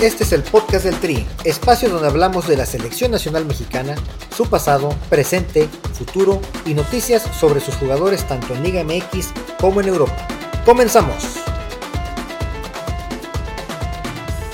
Este es el podcast del Tri, espacio donde hablamos de la selección nacional mexicana, su pasado, presente, futuro y noticias sobre sus jugadores tanto en Liga MX como en Europa. Comenzamos.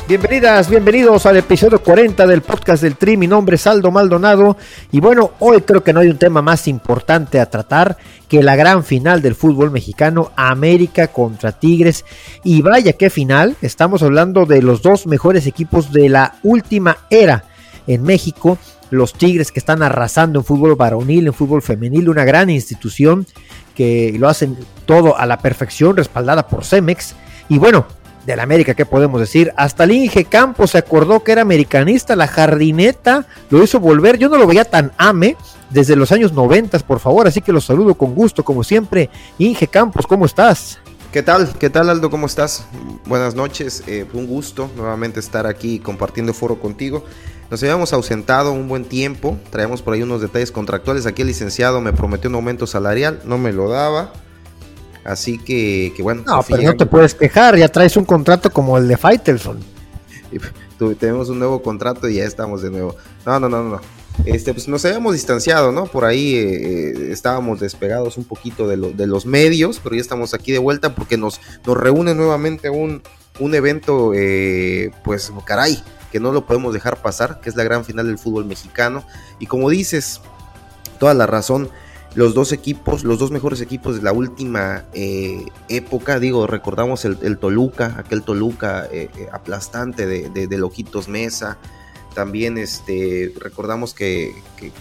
Bienvenidas, bienvenidos al episodio 40 del podcast del Tri. Mi nombre es Aldo Maldonado y bueno, hoy creo que no hay un tema más importante a tratar que la gran final del fútbol mexicano, América contra Tigres. Y vaya qué final, estamos hablando de los dos mejores equipos de la última era en México. Los Tigres que están arrasando en fútbol varonil, en fútbol femenil, una gran institución que lo hacen todo a la perfección, respaldada por Cemex. Y bueno, del América, ¿qué podemos decir? Hasta el Inge Campos se acordó que era americanista, la jardineta lo hizo volver, yo no lo veía tan ame desde los años 90, por favor, así que los saludo con gusto, como siempre. Inge Campos, ¿cómo estás? ¿Qué tal? ¿Qué tal Aldo? ¿Cómo estás? Buenas noches, eh, un gusto nuevamente estar aquí compartiendo foro contigo. Nos habíamos ausentado un buen tiempo, traíamos por ahí unos detalles contractuales. Aquí el licenciado me prometió un aumento salarial, no me lo daba. Así que, bueno. No, pero no te puedes quejar, ya traes un contrato como el de Faitelson. Tenemos un nuevo contrato y ya estamos de nuevo. No, no, no, no. Este, pues nos habíamos distanciado, ¿no? Por ahí eh, eh, estábamos despegados un poquito de, de, los medios, pero ya estamos aquí de vuelta porque nos, nos reúne nuevamente un, un evento, eh, pues caray, que no lo podemos dejar pasar, que es la gran final del fútbol mexicano. Y como dices, toda la razón, los dos equipos, los dos mejores equipos de la última eh, época, digo, recordamos el, Toluca, aquel Toluca eh, eh, aplastante de, de, Loquitos Mesa, también este recordamos que,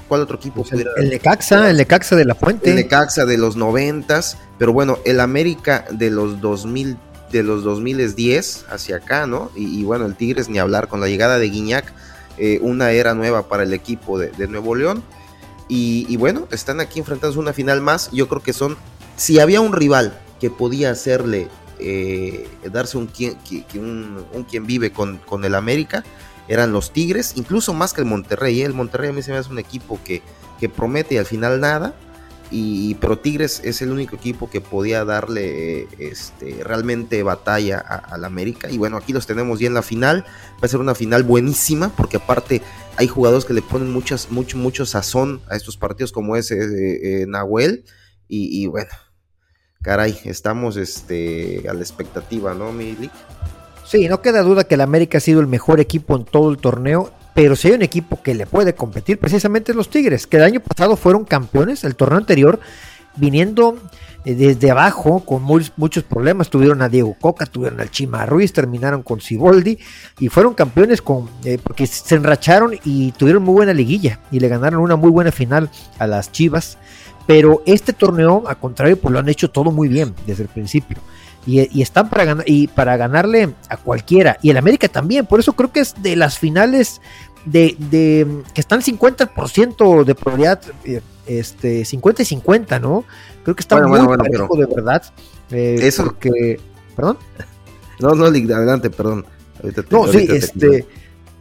¿cuál otro equipo? El, el Necaxa, el Necaxa de la Fuente. El Necaxa de los noventas, pero bueno, el América de los 2000 de los 2010 hacia acá, ¿no? Y, bueno, el Tigres ni hablar con la llegada de Guiñac, una era nueva para el equipo de, de Nuevo León y, bueno, están aquí enfrentándose una final más. Yo creo que son, si había un rival que podía hacerle, eh, darse un quien, un, vive con, con, el América, eran los Tigres, incluso más que el Monterrey. ¿eh? El Monterrey a mí se me hace un equipo que, que promete y al final nada. Y, pero Tigres es el único equipo que podía darle este, realmente batalla al América. Y bueno, aquí los tenemos ya en la final. Va a ser una final buenísima porque aparte hay jugadores que le ponen muchas, mucho, mucho sazón a estos partidos como ese eh, eh, Nahuel. Y, bueno, caray, estamos este, a la expectativa, ¿no, Milik? Sí, no queda duda que el América ha sido el mejor equipo en todo el torneo pero si hay un equipo que le puede competir, precisamente los Tigres, que el año pasado fueron campeones, el torneo anterior, viniendo eh, desde abajo con muchos problemas. Tuvieron a Diego Coca, tuvieron al Chima Ruiz, terminaron con Ciboldi y fueron campeones con, eh, porque se enracharon y tuvieron muy buena liguilla y le ganaron una muy buena final a las Chivas. Pero este torneo, a contrario, pues lo han hecho todo muy bien desde el principio. Y, están para ganar y para ganarle a cualquiera y el América también por eso creo que es de las finales de, que están 50% de probabilidad eh, este 50 y 50 no creo que está muy bueno, de verdad eh, eso que perdón no no adelante perdón. No sí este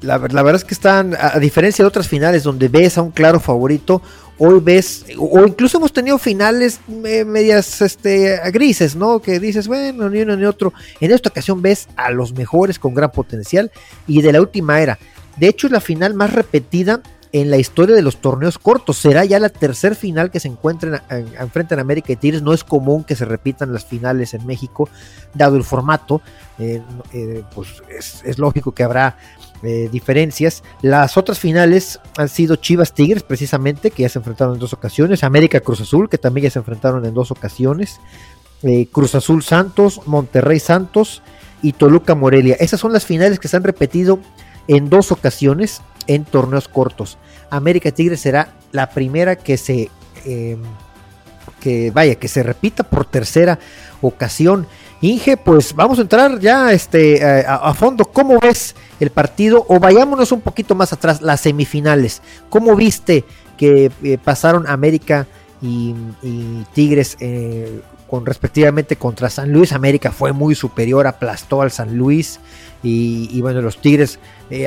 la, la, verdad es que están a diferencia de otras finales donde ves a un claro favorito hoy ves, o incluso hemos tenido finales eh, medias este, grises, ¿no? Que dices, bueno, ni uno ni otro. En esta ocasión ves a los mejores con gran potencial y de la última era. De hecho, es la final más repetida en la historia de los torneos cortos. Será ya la tercer final que se encuentren enfrente en América y Tigres. No es común que se repitan las finales en México, dado el formato. Eh, eh, pues es, es, lógico que habrá eh, diferencias. Las otras finales han sido Chivas Tigres, precisamente, que ya se enfrentaron en dos ocasiones. América Cruz Azul, que también ya se enfrentaron en dos ocasiones. Eh, Cruz Azul Santos, Monterrey Santos y Toluca Morelia. Esas son las finales que se han repetido en dos ocasiones en torneos cortos. América Tigres será la primera que se eh, que vaya que se repita por tercera ocasión. Inge, pues vamos a entrar ya este, eh, a, fondo. ¿Cómo ves el partido? O vayámonos un poquito más atrás, las semifinales. ¿Cómo viste que eh, pasaron América y, Tigres eh, con respectivamente contra San Luis? América fue muy superior, aplastó al San Luis. Y, bueno, los Tigres,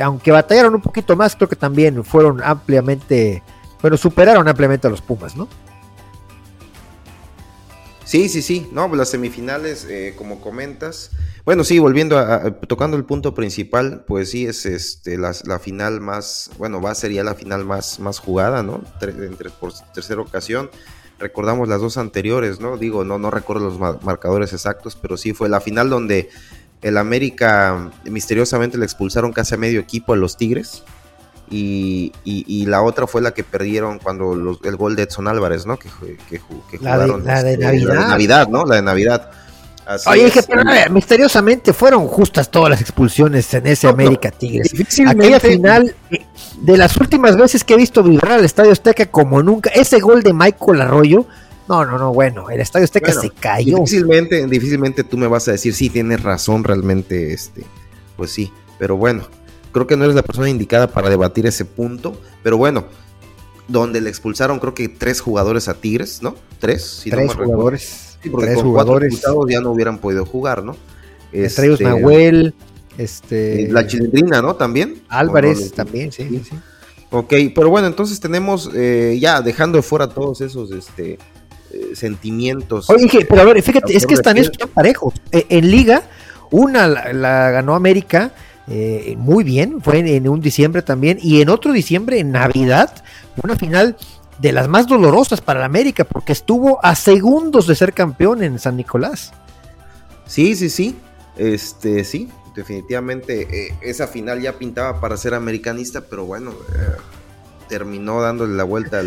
aunque batallaron un poquito más, creo que también fueron ampliamente, bueno, superaron ampliamente a los Pumas, ¿no? Sí, sí, sí. No, pues las semifinales, eh, como comentas. Bueno, sí, volviendo a, tocando el punto principal, pues sí es este la, final más, bueno, va sería la final más, más jugada, ¿no? entre, por tercera ocasión. Recordamos las dos anteriores, ¿no? Digo, no, no recuerdo los marcadores exactos, pero sí fue la final donde el América misteriosamente le expulsaron casi a medio equipo a los Tigres y, la otra fue la que perdieron cuando el gol de Edson Álvarez, ¿no? Que, jugaron. La de, este, Navidad. La de Navidad, ¿no? La de Navidad. Oye, dije, pero misteriosamente fueron justas todas las expulsiones en ese América Tigres. Aquella final, de las últimas veces que he visto vibrar al Estadio Azteca como nunca, ese gol de Michael Arroyo, no, no, no, bueno, el Estadio Azteca se cayó. Difícilmente, difícilmente tú me vas a decir, sí, tienes razón realmente, este, pues sí, pero bueno, creo que no eres la persona indicada para debatir ese punto, pero bueno, donde le expulsaron creo que tres jugadores a Tigres, ¿no? Tres, tres jugadores. Sí, porque tres con jugadores. cuatro ya no hubieran podido jugar, ¿no? Entre este, Nahuel, este... La Chilindrina, ¿no? También. Álvarez también, sí, sí, Ok, pero bueno, entonces tenemos eh, ya dejando de fuera todos esos este, eh, sentimientos. Oye, pero a ver, fíjate, es que están estos parejos. E, en Liga, una la ganó América eh, muy bien, fue en, un diciembre también, y en otro diciembre, en Navidad, una final de las más dolorosas para la América, porque estuvo a segundos de ser campeón en San Nicolás. Sí, sí, sí, este, sí, definitivamente eh, esa final ya pintaba para ser americanista, pero bueno, eh, terminó dándole la vuelta.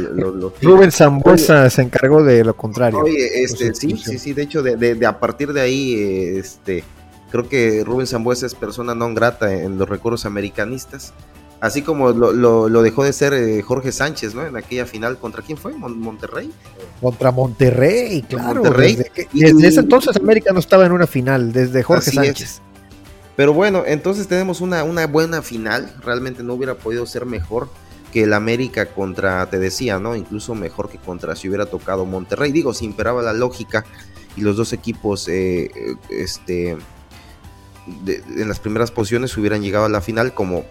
Rubén Zambuesa se encargó de lo contrario. Oye, este, sí, sí, sí, de hecho, de, de, a partir de ahí, este, Creo que Rubén Zambuesa es persona no grata en los recuerdos americanistas. Así como lo, dejó de ser eh, Jorge Sánchez, ¿no? En aquella final, ¿contra quién fue? ¿Monterrey? Contra Monterrey, claro. Monterrey. Desde, ese entonces América no estaba en una final, desde Jorge Sánchez. Pero bueno, entonces tenemos una, una buena final. Realmente no hubiera podido ser mejor que el América contra, te decía, ¿no? Incluso mejor que contra si hubiera tocado Monterrey. Digo, si imperaba la lógica y los dos equipos, eh, eh, en las primeras posiciones hubieran llegado a la final, como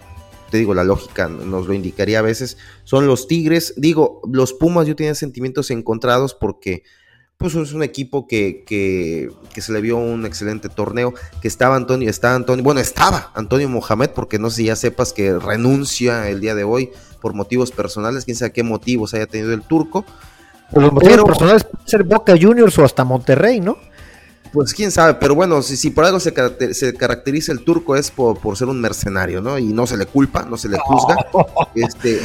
te digo, la lógica nos lo indicaría a veces, son los Tigres. Digo, los Pumas yo tenía sentimientos encontrados porque pues es un equipo que, que, se le vio un excelente torneo, que estaba Antonio, está Antonio, bueno, estaba Antonio Mohamed, porque no sé si ya sepas que renuncia el día de hoy por motivos personales, quién sabe qué motivos haya tenido el turco. Por los motivos personales ser Boca Juniors o hasta Monterrey, ¿no? Pues quién sabe, pero bueno, si, si por algo se, caracteriza el turco es por, ser un mercenario, ¿no? Y no se le culpa, no se le juzga. Este,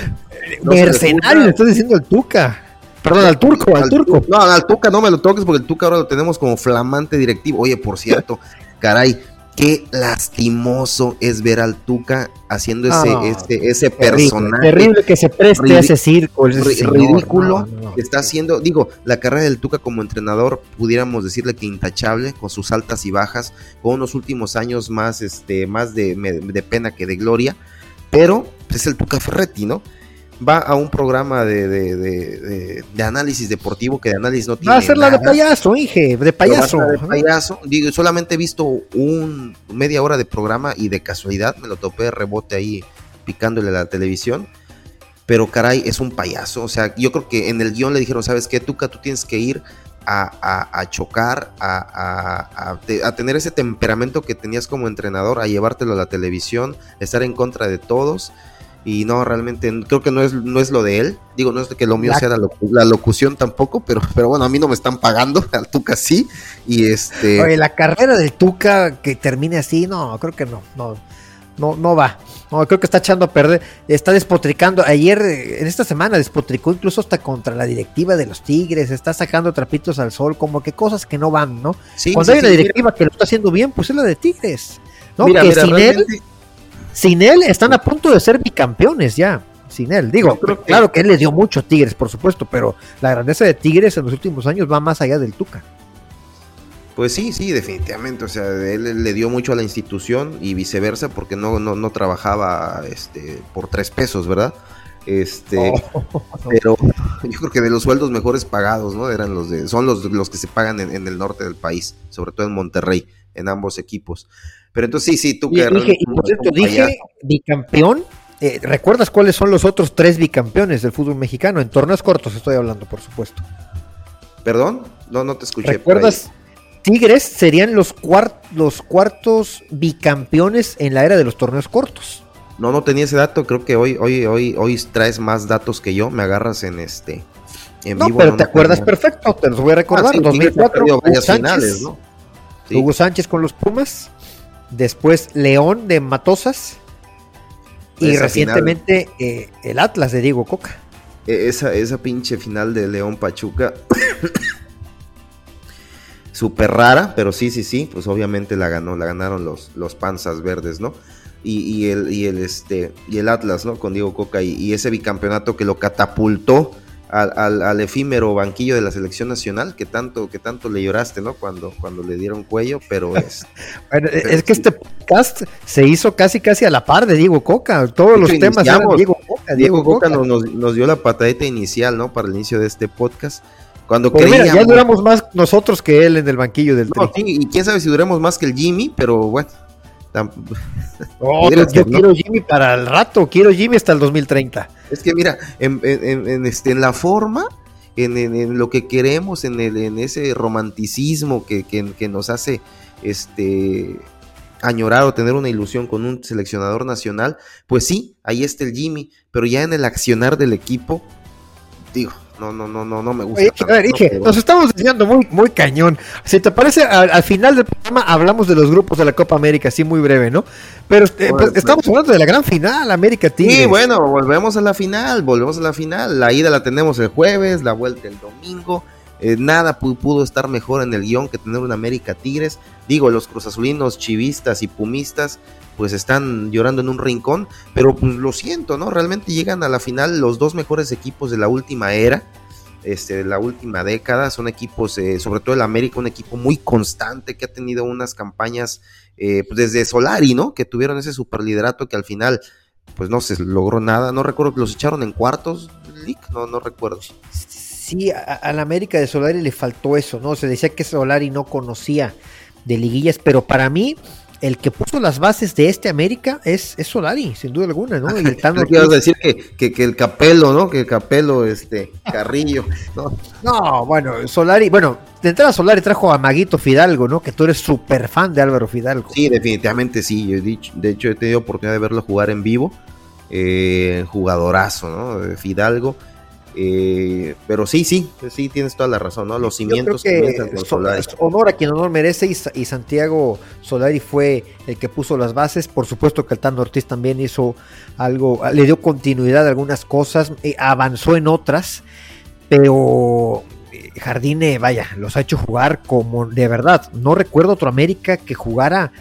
mercenario, le, estás diciendo al Tuca. Perdón, al turco, al, turco. No, al Tuca no me lo toques porque el Tuca ahora lo tenemos como flamante directivo. Oye, por cierto, caray, qué lastimoso es ver al Tuca haciendo ese, ah, ese, ese personaje. Terrible que se preste a ese circo. ridículo que está haciendo. Digo, la carrera del Tuca como entrenador, pudiéramos decirle que intachable, con sus altas y bajas, con unos últimos años más, este, más de, de pena que de gloria. Pero es el Tuca Ferretti, ¿no? Va a un programa de, de, análisis deportivo que de análisis no tiene. Va a ser la de payaso, Inge, de payaso. De payaso. Digo, solamente he visto un media hora de programa y de casualidad me lo topé de rebote ahí picándole a la televisión. Pero caray, es un payaso. O sea, yo creo que en el guion le dijeron, ¿sabes qué, Tuca? Tú tienes que ir a, chocar, a, a, tener ese temperamento que tenías como entrenador, a llevártelo a la televisión, estar en contra de todos y no, realmente creo que no es, no es lo de él. Digo, no es de que lo mío sea la, locución tampoco, pero, pero bueno, a mí no me están pagando, al Tuca sí. Y este. Oye, la carrera del Tuca que termine así, no, creo que no, no, no, no va. No, creo que está echando a perder, está despotricando. Ayer, en esta semana, despotricó incluso hasta contra la directiva de los Tigres, está sacando trapitos al sol, como que cosas que no van, ¿no? Cuando hay una directiva que lo está haciendo bien, pues es la de Tigres. ¿no? que sin él sin él están a punto de ser bicampeones ya. Sin él, digo, claro que él le dio mucho a Tigres, por supuesto, pero la grandeza de Tigres en los últimos años va más allá del Tuca. Pues sí, sí, definitivamente. O sea, él le dio mucho a la institución y viceversa, porque no, no, no trabajaba este, por tres pesos, ¿verdad? Este, pero yo creo que de los sueldos mejores pagados, ¿no? Eran los de, son los, los que se pagan en, en el norte del país, sobre todo en Monterrey, en ambos equipos. Pero entonces sí, sí, tú que... Dije, cierto, dije bicampeón. Eh, ¿Recuerdas cuáles son los otros tres bicampeones del fútbol mexicano? En torneos cortos estoy hablando, por supuesto. Perdón, no, no te escuché. ¿Recuerdas? Tigres serían los, los cuartos bicampeones en la era de los torneos cortos. No, no tenía ese dato. Creo que hoy, hoy, hoy, hoy traes más datos que yo. Me agarras en este. En no, pero te acuerdas perfecto. Te los voy a recordar. 2004, ah, Hugo Sánchez, ¿no? Hugo Sánchez con los Pumas. Después León de Matosas. Y recientemente eh, el Atlas de Diego Coca. E, esa, esa pinche final de León Pachuca. Súper rara, pero sí, sí, sí. Pues obviamente la ganó, la ganaron los, los panzas verdes, ¿no? Y, el, y, el, este, y el Atlas, ¿no? Con Diego Coca y, ese bicampeonato que lo catapultó al, al, efímero banquillo de la selección nacional que tanto, que tanto le lloraste, ¿no? Cuando, cuando le dieron cuello, pero es. bueno, es que este podcast se hizo casi casi a la par de Diego Coca. Todos los temas eran Diego Coca. Diego, Coca, Nos, dio la patadita inicial, ¿no? Para el inicio de este podcast. Cuando pues ya duramos más nosotros que él en el banquillo del no, y quién sabe si duremos más que el Jimmy, pero bueno. Yo quiero Jimmy para el rato, quiero Jimmy hasta el 2030. Es que mira, en, este, en la forma, en, lo que queremos, en, el, en ese romanticismo que, que, nos hace este, añorar o tener una ilusión con un seleccionador nacional, pues sí, ahí está el Jimmy, pero ya en el accionar del equipo, digo, no, no, no, no, no me gusta. a ver, dije, nos estamos diciendo muy, muy cañón. Si te parece, al, final del programa hablamos de los grupos de la Copa América, así muy breve, ¿no? Pero eh, pues, estamos hablando de la gran final, América Tigres. Sí, bueno, volvemos a la final, volvemos a la final. La ida la tenemos el jueves, la vuelta el domingo. Eh, nada pudo estar mejor en el guion que tener un América Tigres. Digo, los cruzazulinos, chivistas y pumistas pues están llorando en un rincón, pero pues lo siento, ¿no? Realmente llegan a la final los dos mejores equipos de la última era, este, de la última década, son equipos, eh, sobre todo el América, un equipo muy constante que ha tenido unas campañas eh, pues desde Solari, ¿no? Que tuvieron ese superliderato que al final pues no se logró nada, no recuerdo los echaron en cuartos, no, no recuerdo. Sí, al América de Solari le faltó eso, ¿no? Se decía que Solari no conocía de liguillas, pero para mí el que puso las bases de este América es, es Solari, sin duda alguna, ¿no? Y el Tano decir que, que, el Capelo, ¿no? Que el Capelo, este, Carrillo, ¿no? No, bueno, Solari, bueno, de entrada Solari trajo a Maguito Fidalgo, ¿no? Que tú eres súper fan de Álvaro Fidalgo. Sí, definitivamente sí, yo he dicho, de hecho he tenido oportunidad de verlo jugar en vivo, eh, jugadorazo, ¿no? Fidalgo. Eh, pero sí, sí, sí, tienes toda la razón, ¿no? Los cimientos que, Honor a quien honor merece y, Santiago Solari fue el que puso las bases. Por supuesto que Altano Ortiz también hizo algo, le dio continuidad a algunas cosas, eh, avanzó en otras, pero eh, Jardine, vaya, los ha hecho jugar como de verdad. No recuerdo otro América que jugara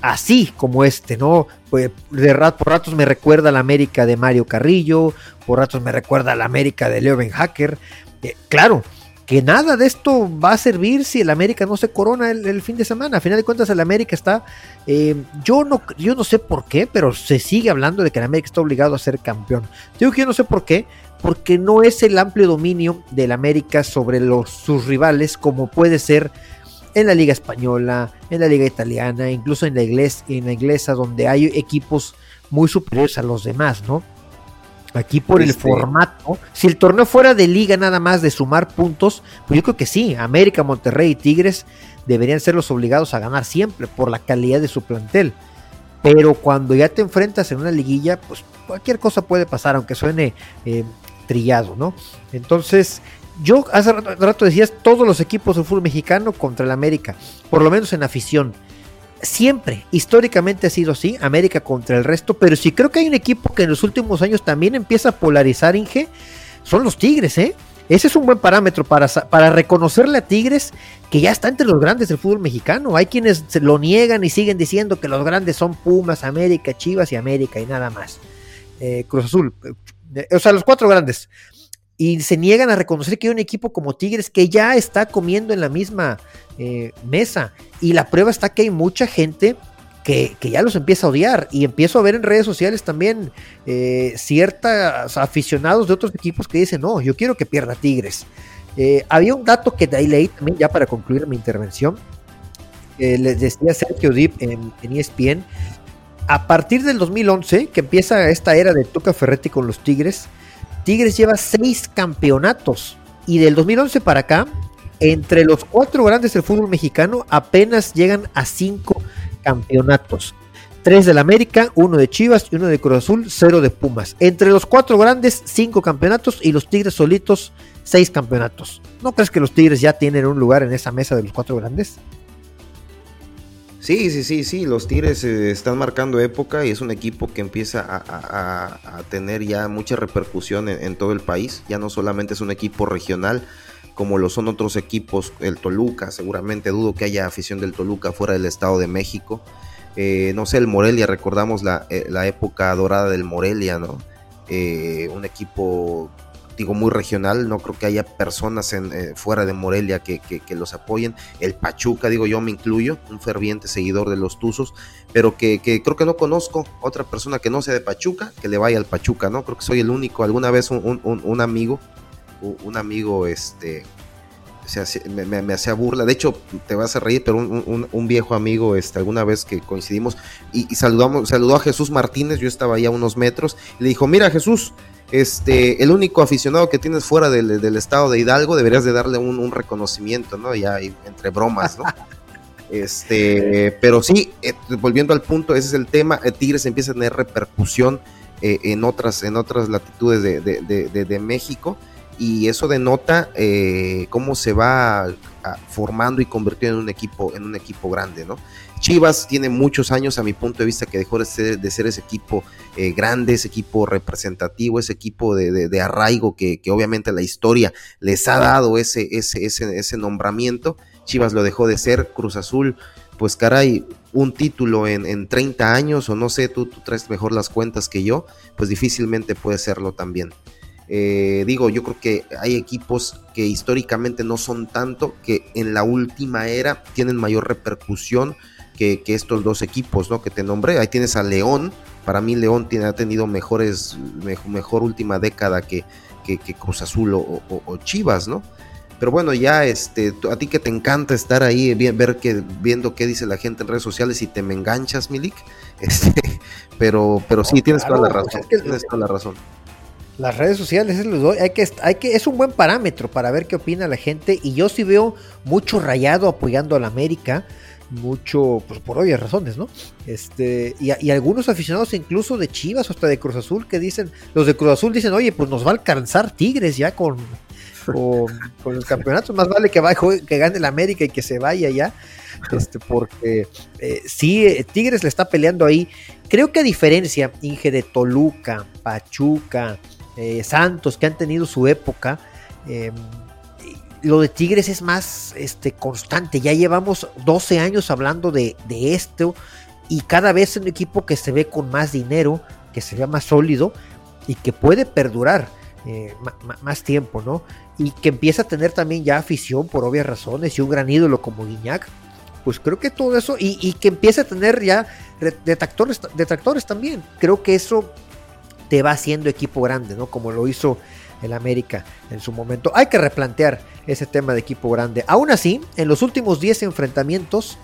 así como este, ¿no? Pues de por ratos me recuerda a la América de Mario Carrillo, por ratos me recuerda a la América de Leo Hacker. Eh, claro, que nada de esto va a servir si el América no se corona el, fin de semana. A final de cuentas, el América está. Eh, yo, no, yo no sé por qué, pero se sigue hablando de que el América está obligado a ser campeón. Digo que yo no sé por qué, porque no es el amplio dominio del América sobre sus rivales como puede ser en la Liga Española, en la Liga Italiana, incluso en la, iglesia, en la inglesa, donde hay equipos muy superiores a los demás, ¿no? Aquí por el este formato, si el torneo fuera de liga nada más de sumar puntos, pues yo creo que sí, América, Monterrey y Tigres deberían ser los obligados a ganar siempre por la calidad de su plantel. Pero cuando ya te enfrentas en una liguilla, pues cualquier cosa puede pasar, aunque suene eh, trillado, ¿no? Entonces, yo hace rato, decías todos los equipos del fútbol mexicano contra el América, por lo menos en afición. Siempre, históricamente ha sido así, América contra el resto, pero si creo que hay un equipo que en los últimos años también empieza a polarizar, Inge, son los Tigres, ¿eh? Ese es un buen parámetro para, para reconocerle a Tigres que ya está entre los grandes del fútbol mexicano. Hay quienes lo niegan y siguen diciendo que los grandes son Pumas, América, Chivas y América y nada más. Eh, Cruz Azul, eh, o sea, los cuatro grandes y se niegan a reconocer que hay un equipo como Tigres que ya está comiendo en la misma eh, mesa. Y la prueba está que hay mucha gente que, ya los empieza a odiar. Y empiezo a ver en redes sociales también eh, ciertos aficionados de otros equipos que dicen, no, yo quiero que pierda Tigres. Eh, había un dato que leí también ya para concluir mi intervención. les decía Sergio Dip en, en ESPN. A partir del 2011, que empieza esta era de Tuca Ferretti con los Tigres, Tigres lleva seis campeonatos y del 2011 para acá entre los cuatro grandes del fútbol mexicano apenas llegan a cinco campeonatos. Tres del América, uno de Chivas y uno de Cruz Azul, cero de Pumas. Entre los cuatro grandes, cinco campeonatos y los Tigres solitos, seis campeonatos. ¿No crees que los Tigres ya tienen un lugar en esa mesa de los cuatro grandes? Sí, sí, sí, sí, los Tigres eh, están marcando época y es un equipo que empieza a, tener ya mucha repercusión en, todo el país. Ya no solamente es un equipo regional como lo son otros equipos, el Toluca, seguramente dudo que haya afición del Toluca fuera del Estado de México. Eh, no sé, el Morelia, recordamos la, eh, época dorada del Morelia, ¿no? un equipo digo, muy regional, no creo que haya personas en, eh, fuera de Morelia que, los apoyen. El Pachuca, digo, yo me incluyo, un ferviente seguidor de los Tuzos, pero que, creo que no conozco otra persona que no sea de Pachuca, que le vaya al Pachuca, ¿no? Creo que soy el único, alguna vez un, amigo, un amigo, este, me, hacía burla. De hecho, te vas a reír, pero un, viejo amigo, este, alguna vez que coincidimos y, saludamos, saludó a Jesús Martínez, yo estaba ahí a unos metros, y le dijo, mira Jesús, este, el único aficionado que tienes fuera del, estado de Hidalgo, deberías de darle un, reconocimiento, ¿no? Ya entre bromas, ¿no? Este, pero sí, eh, volviendo al punto, ese es el tema. Eh, Tigres empieza a tener repercusión eh, en, otras, en otras latitudes de, México y eso denota cómo se va formando y convirtiendo en un equipo, en un equipo grande, ¿no? Chivas tiene muchos años, a mi punto de vista, que dejó de ser, ese equipo eh, grande, ese equipo representativo, ese equipo de, arraigo que, obviamente la historia les ha dado ese, ese, ese, nombramiento. Chivas lo dejó de ser, Cruz Azul, pues caray, un título en, en 30 años, o no sé, tú, tú, traes mejor las cuentas que yo, pues difícilmente puede serlo también. Eh, digo, yo creo que hay equipos que históricamente no son tanto, que en la última era tienen mayor repercusión que, estos dos equipos, ¿no? Que te nombré. Ahí tienes a León. Para mí León tiene, ha tenido mejores, mejor, última década que, que, Cruz Azul o, Chivas, ¿no? Pero bueno, ya este, a ti que te encanta estar ahí, ver que, viendo qué dice la gente en redes sociales y te me enganchas, Milik. Este, pero, pero sí, tienes toda la razón. tienes toda la razón. Las redes sociales es, hay que, hay que, es un buen parámetro para ver qué opina la gente. Y yo sí veo mucho rayado apoyando a la América mucho, pues por obvias razones, ¿no? Este, y, algunos aficionados incluso de Chivas o hasta de Cruz Azul que dicen, los de Cruz Azul dicen, oye, pues nos va a alcanzar Tigres ya con, con, el campeonato, más vale que, vaya, que gane el América y que se vaya ya, este, porque eh, sí, eh, Tigres le está peleando ahí. Creo que a diferencia, Inge, de Toluca, Pachuca, eh, Santos, que han tenido su época, eh, lo de Tigres es más este, constante. Ya llevamos 12 años hablando de, esto y cada vez es un equipo que se ve con más dinero, que se ve más sólido y que puede perdurar eh, más tiempo, ¿no? Y que empieza a tener también ya afición por obvias razones y un gran ídolo como Guiñac. Pues creo que todo eso y, que empieza a tener ya detractores, detractores también. Creo que eso te va haciendo equipo grande, ¿no? Como lo hizo el América en su momento. Hay que replantear ese tema de equipo grande. Aún así, en los últimos 10 enfrentamientos,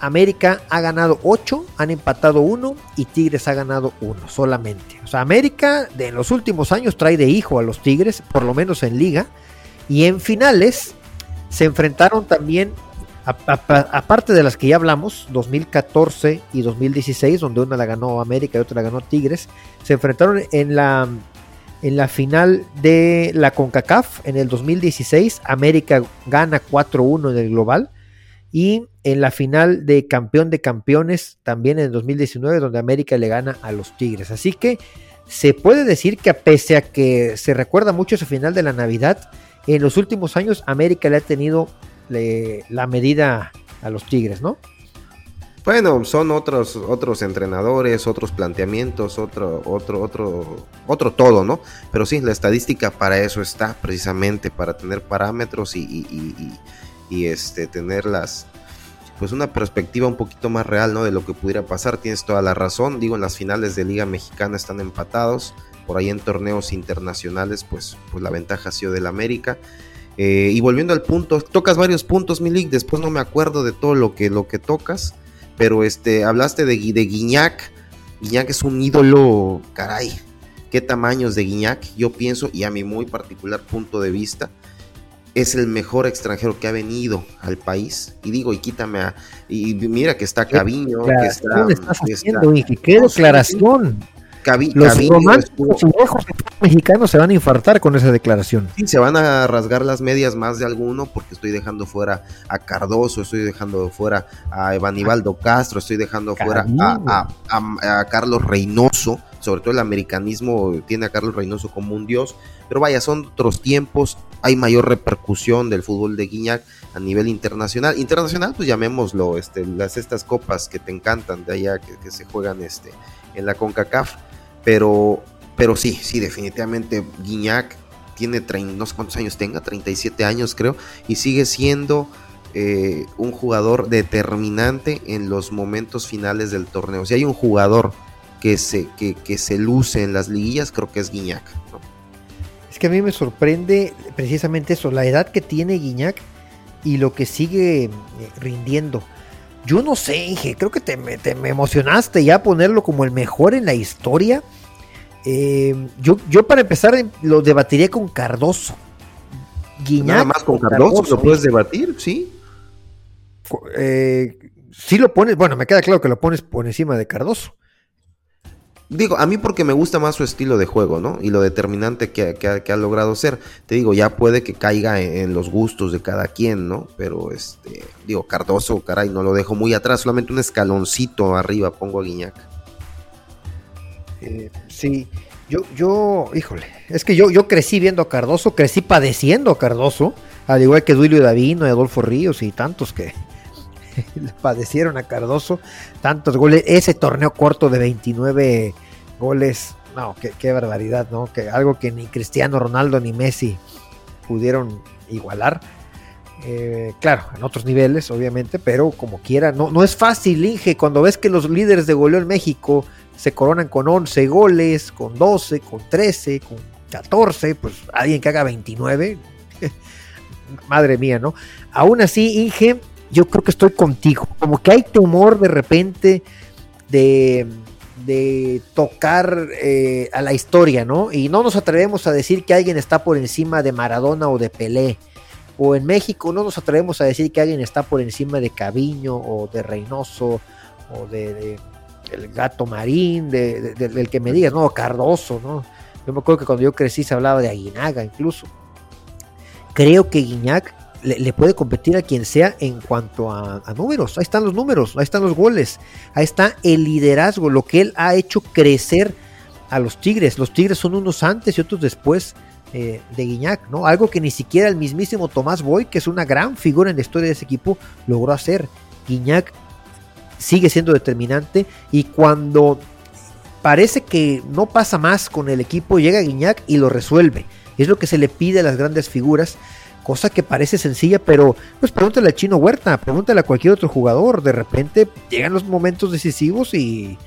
América ha ganado 8, han empatado 1 y Tigres ha ganado 1 solamente. O sea, América de en los últimos años trae de hijo a los Tigres, por lo menos en liga. Y en finales se enfrentaron también, aparte de las que ya hablamos, 2014 y 2016, donde una la ganó América y otra la ganó Tigres, se enfrentaron en la en la final de la CONCACAF en el 2016, América gana 4-1 en el global. Y en la final de campeón de campeones, también en el 2019, donde América le gana a los Tigres. Así que se puede decir que, pese a que se recuerda mucho ese final de la Navidad, en los últimos años América le ha tenido la medida a los Tigres, ¿no? Bueno, son otros, otros entrenadores, otros planteamientos, otro, otro, otro, otro todo, ¿no? Pero sí, la estadística para eso está, precisamente, para tener parámetros y, y, y, este, tener las, pues una perspectiva un poquito más real, ¿no? De lo que pudiera pasar. Tienes toda la razón. Digo, en las finales de Liga Mexicana están empatados. Por ahí en torneos internacionales, pues, pues la ventaja ha sido del América. Eh, y volviendo al punto, tocas varios puntos, Milik. Después no me acuerdo de todo lo que, lo que tocas. Pero este, hablaste de, de Guiñac. Guiñac es un ídolo, caray. ¿Qué tamaños de Guiñac? Yo pienso, y a mi muy particular punto de vista, es el mejor extranjero que ha venido al país. Y digo, y quítame a. Y mira que está Caviño, que está. ¿Qué declaración? Los románticos mexicanos se van a infartar con esa declaración. Sí, se van a rasgar las medias más de alguno porque estoy dejando fuera a Cardoso, estoy dejando fuera a Evanibaldo Castro, estoy dejando fuera a, Carlos Reynoso, sobre todo el americanismo tiene a Carlos Reynoso como un dios, pero vaya, son otros tiempos, hay mayor repercusión del fútbol de Guiñac a nivel internacional. Internacional, pues llamémoslo, este, las estas copas que te encantan de allá, que, que se juegan este, en la CONCACAF pero, pero sí, sí, definitivamente Guiñac tiene no sé cuántos años tenga, 37 años creo, y sigue siendo eh, un jugador determinante en los momentos finales del torneo. Si hay un jugador que se, que, se luce en las liguillas, creo que es Guiñac. Es que a mí me sorprende precisamente eso, la edad que tiene Guiñac y lo que sigue eh, rindiendo. Yo no sé, Inge, creo que te, te me emocionaste ya ponerlo como el mejor en la historia. Eh, yo, yo para empezar lo debatiría con Cardoso. Nada más con Cardoso, lo puedes debatir, sí. Eh, sí lo pones, bueno, me queda claro que lo pones por encima de Cardoso. Digo, a mí porque me gusta más su estilo de juego, ¿no? Y lo determinante que, ha, logrado ser. Te digo, ya puede que caiga en, los gustos de cada quien, ¿no? Pero, este, digo, Cardoso, caray, no lo dejo muy atrás, solamente un escaloncito arriba pongo a Guiñac. Eh, sí, yo, yo, híjole, es que yo, yo crecí viendo a Cardoso, crecí padeciendo a Cardoso, al igual que Duilio Davino, Adolfo Ríos y tantos que padecieron a Cardoso, tantos goles, ese torneo corto de 29 goles, no, qué, barbaridad, ¿no? Que algo que ni Cristiano Ronaldo ni Messi pudieron igualar. Eh, claro, en otros niveles, obviamente, pero como quiera, no, no es fácil, Inge, cuando ves que los líderes de goleo en México se coronan con 11 goles, con 12, con 13, con 14, pues alguien que haga 29, madre mía, ¿no? Aún así, Inge, yo creo que estoy contigo, como que hay temor de repente de, de tocar eh, a la historia, ¿no? Y no nos atrevemos a decir que alguien está por encima de Maradona o de Pelé. O en México no nos atrevemos a decir que alguien está por encima de Caviño o de Reynoso o de el gato marín, de, del que me digas, no, Cardoso, ¿no? Yo me acuerdo que cuando yo crecí se hablaba de Aguinaga incluso. Creo que Guiñac le, puede competir a quien sea en cuanto a, números. Ahí están los números, ahí están los goles, ahí está el liderazgo, lo que él ha hecho crecer a los Tigres. Los Tigres son unos antes y otros después eh, de Guiñac, ¿no? Algo que ni siquiera el mismísimo Tomás Boy, que es una gran figura en la historia de ese equipo, logró hacer. Guiñac sigue siendo determinante y cuando parece que no pasa más con el equipo, llega Guiñac y lo resuelve. Es lo que se le pide a las grandes figuras, cosa que parece sencilla, pero pues pregúntale a Chino Huerta, pregúntale a cualquier otro jugador, de repente llegan los momentos decisivos y,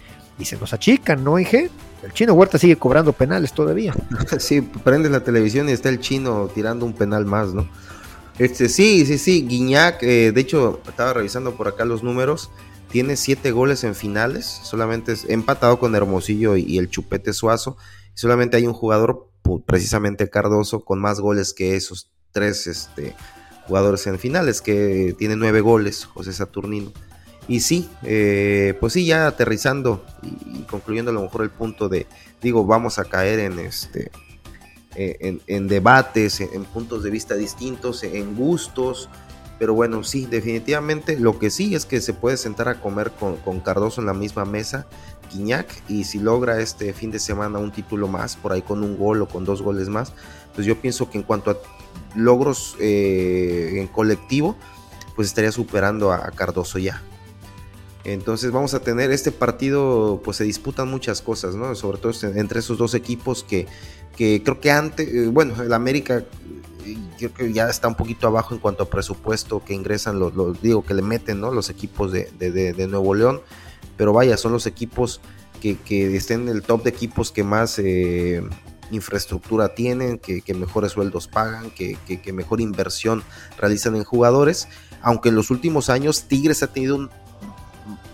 se nos achican, ¿no, Inge? El chino Huerta sigue cobrando penales todavía. Sí, prende la televisión y está el chino tirando un penal más, ¿no? Este, sí, sí, sí, Guiñac, eh, de hecho, estaba revisando por acá los números tiene siete goles en finales, solamente es empatado con Hermosillo y, el Chupete Suazo. solamente hay un jugador, precisamente Cardoso, con más goles que esos tres este, jugadores en finales, que tiene nueve goles, José Saturnino. Y sí, eh, pues sí, ya aterrizando y, concluyendo a lo mejor el punto de, digo, vamos a caer en este, en, en debates, en puntos de vista distintos, en gustos, pero bueno, sí, definitivamente lo que sí es que se puede sentar a comer con, Cardoso en la misma mesa, Guiñac, y si logra este fin de semana un título más, por ahí con un gol o con dos goles más, pues yo pienso que en cuanto a logros eh, en colectivo, pues estaría superando a, Cardoso ya. Entonces vamos a tener este partido, pues se disputan muchas cosas, ¿no? Sobre todo entre esos dos equipos que, que creo que antes, eh, bueno, el América creo que ya está un poquito abajo en cuanto a presupuesto que ingresan los, digo que le meten ¿no? los equipos de, Nuevo León pero vaya son los equipos que, estén en el top de equipos que más eh, infraestructura tienen que, mejores sueldos pagan que, mejor inversión realizan en jugadores aunque en los últimos años Tigres ha tenido un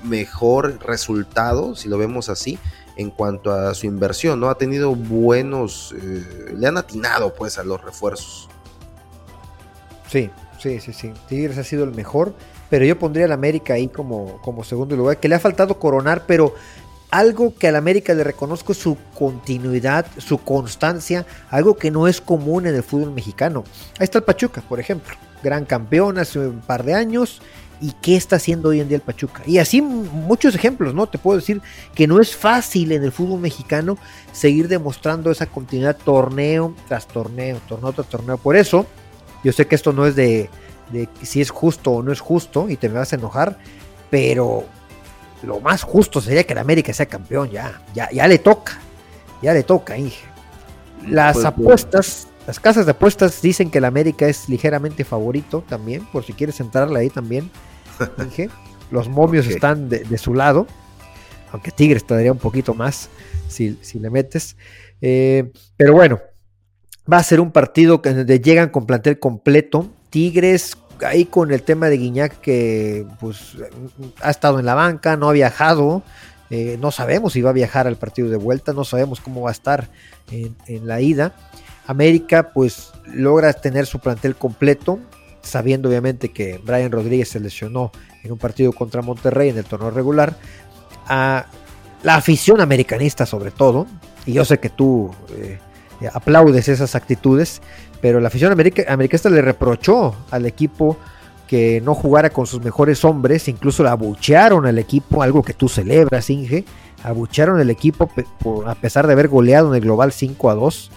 mejor resultado si lo vemos así en cuanto a su inversión, ¿no? Ha tenido buenos, eh, le han atinado pues a los refuerzos. Sí, sí, sí, sí. Tigres ha sido el mejor, pero yo pondría al América ahí como, como segundo lugar, que le ha faltado coronar, pero algo que al América le reconozco es su continuidad, su constancia, algo que no es común en el fútbol mexicano. Ahí está el Pachuca, por ejemplo, gran campeón hace un par de años. ¿Y qué está haciendo hoy en día el Pachuca? Y así muchos ejemplos, ¿no? Te puedo decir que no es fácil en el fútbol mexicano seguir demostrando esa continuidad torneo tras torneo, torneo tras torneo. Por eso, yo sé que esto no es de, de si es justo o no es justo y te me vas a enojar, pero lo más justo sería que el América sea campeón ya, ya, ya le toca, ya le toca, Inge. Las pues, pues. apuestas, las casas de apuestas dicen que el América es ligeramente favorito también, por si quieres entrarle ahí también, Inge. Los momios están de, su lado, aunque Tigres te daría un poquito más si, le metes. Eh, pero bueno, va a ser un partido que llegan con plantel completo. Tigres ahí con el tema de Guiñac que pues ha estado en la banca, no ha viajado, eh, no sabemos si va a viajar al partido de vuelta, no sabemos cómo va a estar en, la ida. América pues logra tener su plantel completo, sabiendo obviamente que Brian Rodríguez se lesionó en un partido contra Monterrey en el torneo regular. A la afición americanista sobre todo, y yo sé que tú eh, aplaudes esas actitudes, pero la afición americanista le reprochó al equipo que no jugara con sus mejores hombres, incluso la abuchearon al equipo, algo que tú celebras, Inge, abuchearon al equipo a pesar de haber goleado en el global 5 a 2,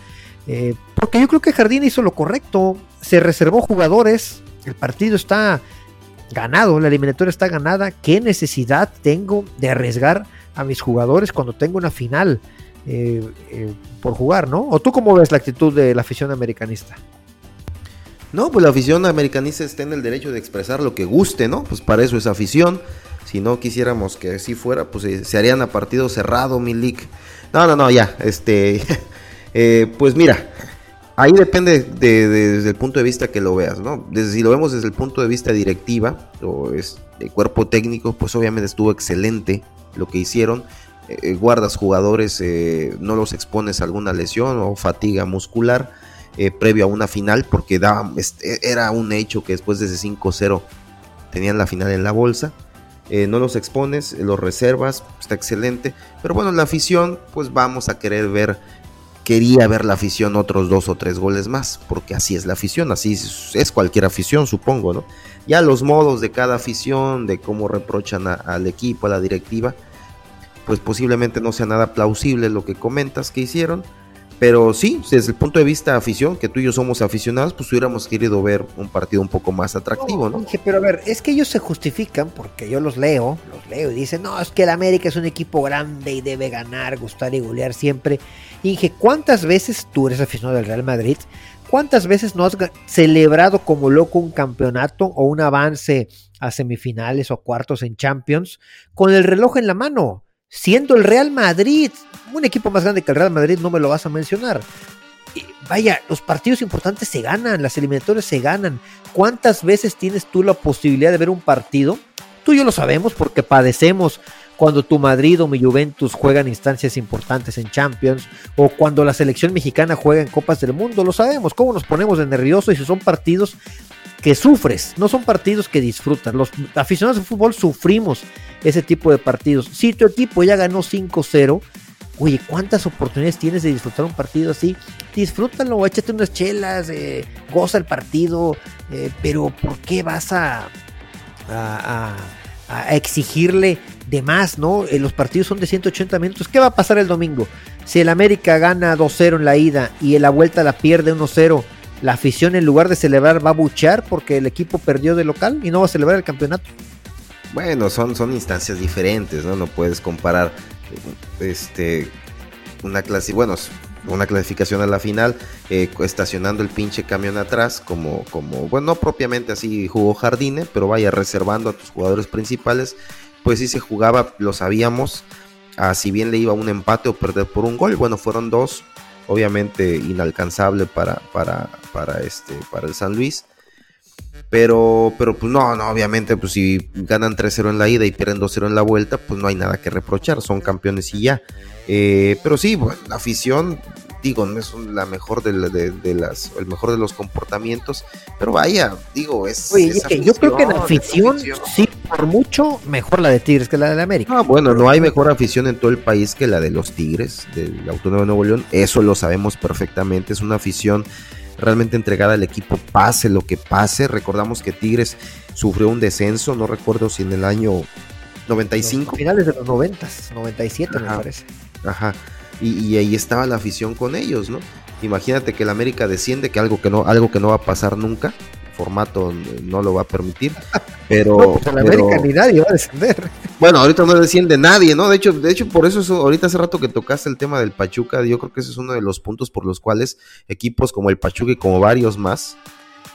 eh, porque yo creo que Jardín hizo lo correcto, se reservó jugadores, el partido está ganado, la eliminatoria está ganada, ¿qué necesidad tengo de arriesgar a mis jugadores cuando tengo una final? Eh, eh, por jugar, ¿no? ¿O tú cómo ves la actitud de la afición americanista? No, pues la afición americanista está en el derecho de expresar lo que guste, ¿no? Pues para eso es afición. Si no quisiéramos que así fuera, pues eh, se harían a partido cerrado, mi. No, no, no, ya. Este, pues mira, ahí depende desde el punto de vista que lo veas, ¿no? Si lo vemos desde el punto de vista directiva o es de cuerpo técnico, pues obviamente estuvo excelente lo que hicieron. Eh, guardas jugadores, eh, no los expones a alguna lesión o fatiga muscular eh, previo a una final, porque este, era un hecho que después de ese 5-0 tenían la final en la bolsa. no los expones, los reservas, está excelente. Pero bueno, la afición, pues vamos a querer ver, quería ver la afición otros dos o tres goles más, porque así es la afición, así es, cualquier afición, supongo, ¿no? Ya los modos de cada afición, de cómo reprochan al equipo, a la directiva, pues posiblemente no sea nada plausible lo que comentas que hicieron. Pero sí, desde el punto de vista afición, que tú y yo somos aficionados, pues hubiéramos querido ver un partido un poco más atractivo, ¿no? pero a ver, es que ellos se justifican, porque yo los leo, los leo y dicen, no, es que el América es un equipo grande y debe ganar, gustar y golear siempre. Y dije, ¿cuántas veces tú eres aficionado del Real Madrid? ¿Cuántas veces no has celebrado como loco un campeonato o un avance a semifinales o cuartos en Champions con el reloj en la mano? Siendo el Real Madrid, un equipo más grande que el Real Madrid, no me lo vas a mencionar. vaya, los partidos importantes se ganan, las eliminatorias se ganan. ¿Cuántas veces tienes tú la posibilidad de ver un partido? Tú y yo lo sabemos porque padecemos cuando tu Madrid o mi Juventus juegan instancias importantes en Champions o cuando la selección mexicana juega en Copas del Mundo, lo sabemos, cómo nos ponemos de nerviosos y si son partidos que sufres, no son partidos que disfrutan. Los aficionados de fútbol sufrimos ese tipo de partidos. Si tu equipo ya ganó 5-0, oye, ¿cuántas oportunidades tienes de disfrutar un partido así? Disfrútalo, échate unas chelas, eh, goza el partido, eh, pero ¿por qué vas a, a, exigirle de más, no? Eh, los partidos son de 180 minutos. ¿Qué va a pasar el domingo? Si el América gana 2-0 en la ida y en la vuelta la pierde 1-0, la afición en lugar de celebrar va a buchar porque el equipo perdió de local y no va a celebrar el campeonato. Bueno, son, son instancias diferentes, ¿no? No puedes comparar este una clase, bueno, una clasificación a la final, eh, estacionando el pinche camión atrás, como, como, bueno, no propiamente así jugó Jardine, pero vaya reservando a tus jugadores principales, pues sí se jugaba, lo sabíamos, a si bien le iba un empate o perder por un gol, bueno, fueron dos, obviamente inalcanzable para, para, para, este, para el San Luis. Pero, pero pues no, no, obviamente, pues si ganan 3-0 en la ida y pierden 2-0 en la vuelta, pues no hay nada que reprochar, son campeones y ya. Eh, pero sí, bueno, la afición, digo, no es la mejor de, las, el mejor de los comportamientos, pero vaya, digo, es. yo creo que la afición, sí, por mucho, mejor la de Tigres que la de la América. Ah, bueno, no hay mejor afición en todo el país que la de los Tigres, del Autónomo de Nuevo León, eso lo sabemos perfectamente, es una afición realmente entregada al equipo, pase lo que pase. Recordamos que Tigres sufrió un descenso, no recuerdo si en el año 95. finales de los 90, 97 me parece. Ajá. Y, ahí estaba la afición con ellos, ¿no? Imagínate que el América desciende, que algo que no, algo que no va a pasar nunca, el formato no lo va a permitir, pero... Pues América ni nadie va a descender. Bueno, ahorita no desciende nadie, ¿no? De hecho, de hecho, por eso, ahorita hace rato que tocaste el tema del Pachuca, yo creo que ese es uno de los puntos por los cuales equipos como el Pachuca y como varios más,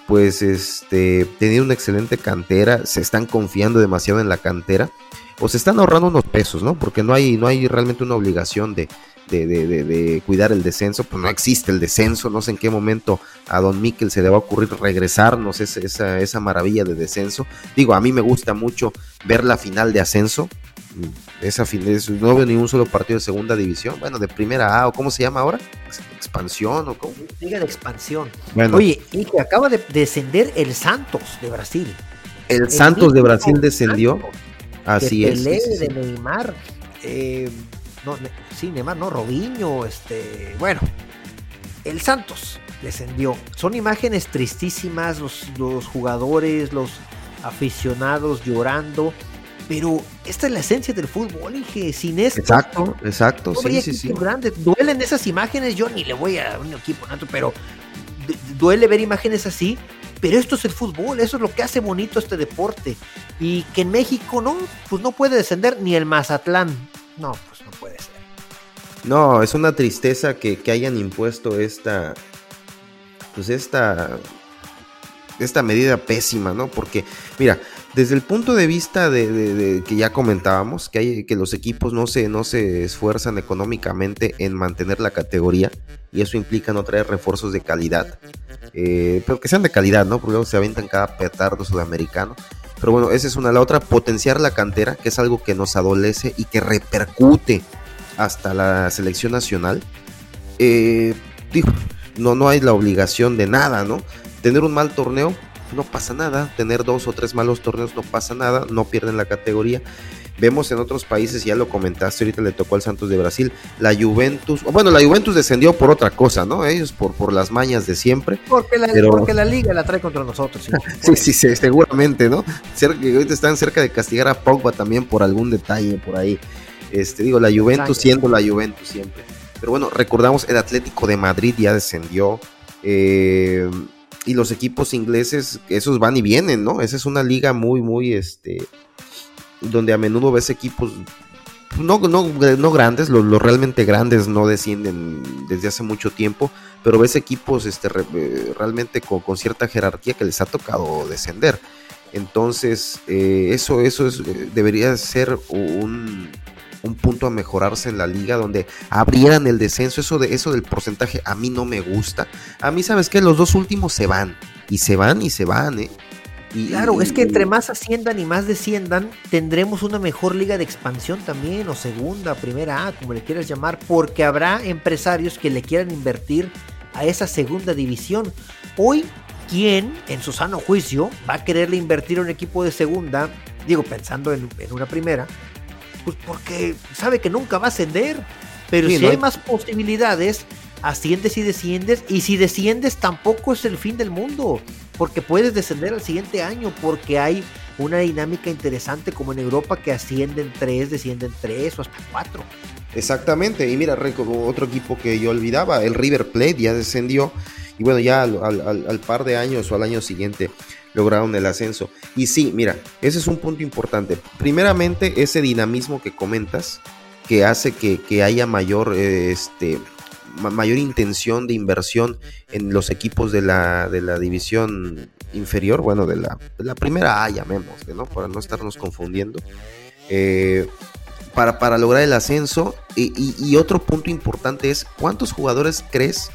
pues este, tienen una excelente cantera, se están confiando demasiado en la cantera, o se están ahorrando unos pesos, ¿no? Porque no hay, no hay realmente una obligación de, de, cuidar el descenso, pues no existe el descenso, no sé en qué momento a Don Miquel se le va a ocurrir regresarnos esa, esa, maravilla de descenso. Digo, a mí me gusta mucho ver la final de ascenso, esa final, no veo ni un solo partido de segunda división, bueno, de primera A, o cómo se llama ahora, expansión o cómo. Liga de expansión. Oye, y que acaba de descender el Santos de Brasil. El, Santos de Brasil descendió. Así es. de Neymar. Eh, no, sí, Neymar, no, Robinho, este, bueno, el Santos descendió. Son imágenes tristísimas, los, los jugadores, los aficionados llorando. Pero esta es la esencia del fútbol, Inge. Sin esto. Exacto, exacto. sí, sí, sí. Duelen esas imágenes. Yo ni le voy a un equipo, pero duele ver imágenes así. Pero esto es el fútbol, eso es lo que hace bonito este deporte. Y que en México no, pues no puede descender ni el Mazatlán. No, pues no puede ser. No, es una tristeza que, hayan impuesto esta, pues esta, esta medida pésima, ¿no? Porque, mira, desde el punto de vista de, que ya comentábamos, que, hay, que los equipos no se, no se esfuerzan económicamente en mantener la categoría, y eso implica no traer refuerzos de calidad, eh, pero que sean de calidad, ¿no? Porque luego se aventan cada petardo sudamericano. Pero bueno, esa es una. La otra, potenciar la cantera, que es algo que nos adolece y que repercute hasta la selección nacional, eh, no, no hay la obligación de nada, ¿no? Tener un mal torneo, no pasa nada. Tener dos o tres malos torneos, no pasa nada. No pierden la categoría. Vemos en otros países, ya lo comentaste, ahorita le tocó al Santos de Brasil, la Juventus, bueno, la Juventus descendió por otra cosa, ¿no? Ellos por, por las mañas de siempre. Porque la, porque la liga la trae contra nosotros. Sí, sí, sí, seguramente, ¿no? Cerca, ahorita están cerca de castigar a Pogba también por algún detalle por ahí. Este, digo, la Juventus siendo la Juventus siempre. Pero bueno, recordamos el Atlético de Madrid ya descendió. Eh, y los equipos ingleses, esos van y vienen, ¿no? Esa es una liga muy, muy, este, donde a menudo ves equipos, no, no, no grandes, los, realmente grandes no descienden desde hace mucho tiempo, pero ves equipos este, eh, realmente con, con, cierta jerarquía que les ha tocado descender. Entonces, eh, eso, eso es, debería ser un, un punto a mejorarse en la liga donde abrieran el descenso. Eso de eso del porcentaje a mí no me gusta. A mí, ¿sabes qué? Los dos últimos se van. Y se van y se van, ¿eh? Y, claro, es que entre más asciendan y más desciendan, tendremos una mejor liga de expansión también, o segunda, primera A, como le quieras llamar, porque habrá empresarios que le quieran invertir a esa segunda división. Hoy, ¿quién, en su sano juicio, va a quererle invertir a un equipo de segunda? Digo, pensando en una primera, pues porque sabe que nunca va a ascender. Pero si hay, más posibilidades, asciendes y desciendes. Y si desciendes, tampoco es el fin del mundo. Porque puedes descender al siguiente año. Porque hay una dinámica interesante como en Europa que ascienden tres, descienden tres o hasta cuatro. Exactamente. Y mira, otro equipo que yo olvidaba, el River Plate ya descendió. Y bueno, ya al par de años o al año siguiente lograron el ascenso. Y sí, mira, ese es un punto importante. Primeramente, ese dinamismo que comentas, que hace que, haya mayor, este, mayor intención de inversión en los equipos de la, de la división inferior, bueno, de la, la primera A, llamémosle, ¿no? Para no estarnos confundiendo. Eh, para, para, lograr el ascenso. y, otro punto importante es, ¿cuántos jugadores crees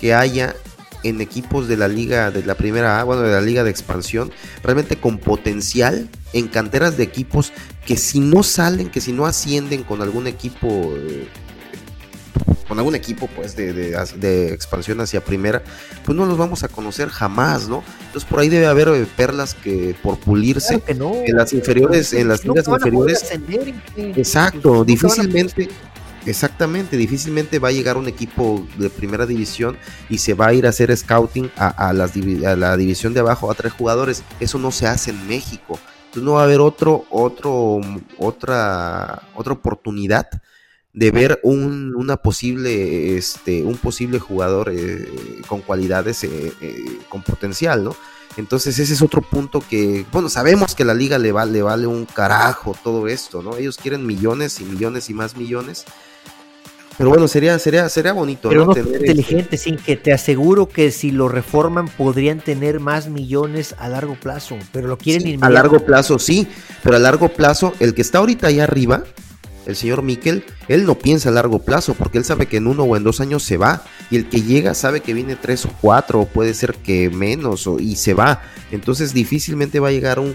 que haya en equipos de la liga, de la primera A, bueno, de la liga de expansión, realmente con potencial en canteras de equipos que si no salen, que si no ascienden con algún equipo, eh, con algún equipo pues de, de, expansión hacia primera, pues no los vamos a conocer jamás, ¿no? Entonces por ahí debe haber eh, perlas que por pulirse en las inferiores, en las ligas inferiores. exacto, difícilmente. Exactamente, difícilmente va a llegar un equipo de primera división y se va a ir a hacer scouting a, a la división de abajo a tres jugadores. Eso no se hace en México. Entonces no va a haber otro, otro, otra, otra oportunidad de ver un, una posible, este, un posible jugador eh, con cualidades, eh, eh, con potencial, ¿no? Entonces ese es otro punto que, bueno, sabemos que la liga le vale, le vale un carajo todo esto, ¿no? Ellos quieren millones y millones y más millones. Pero bueno, sería, sería, sería bonito. Pero ¿no? Tener inteligente, sin que te aseguro que si lo reforman podrían tener más millones a largo plazo, pero lo quieren A largo plazo, sí, pero a largo plazo, el que está ahorita ahí arriba, el señor Miquel, él no piensa a largo plazo porque él sabe que en uno o en dos años se va y el que llega sabe que viene tres o cuatro o puede ser que menos o, y se va. Entonces difícilmente va a llegar un,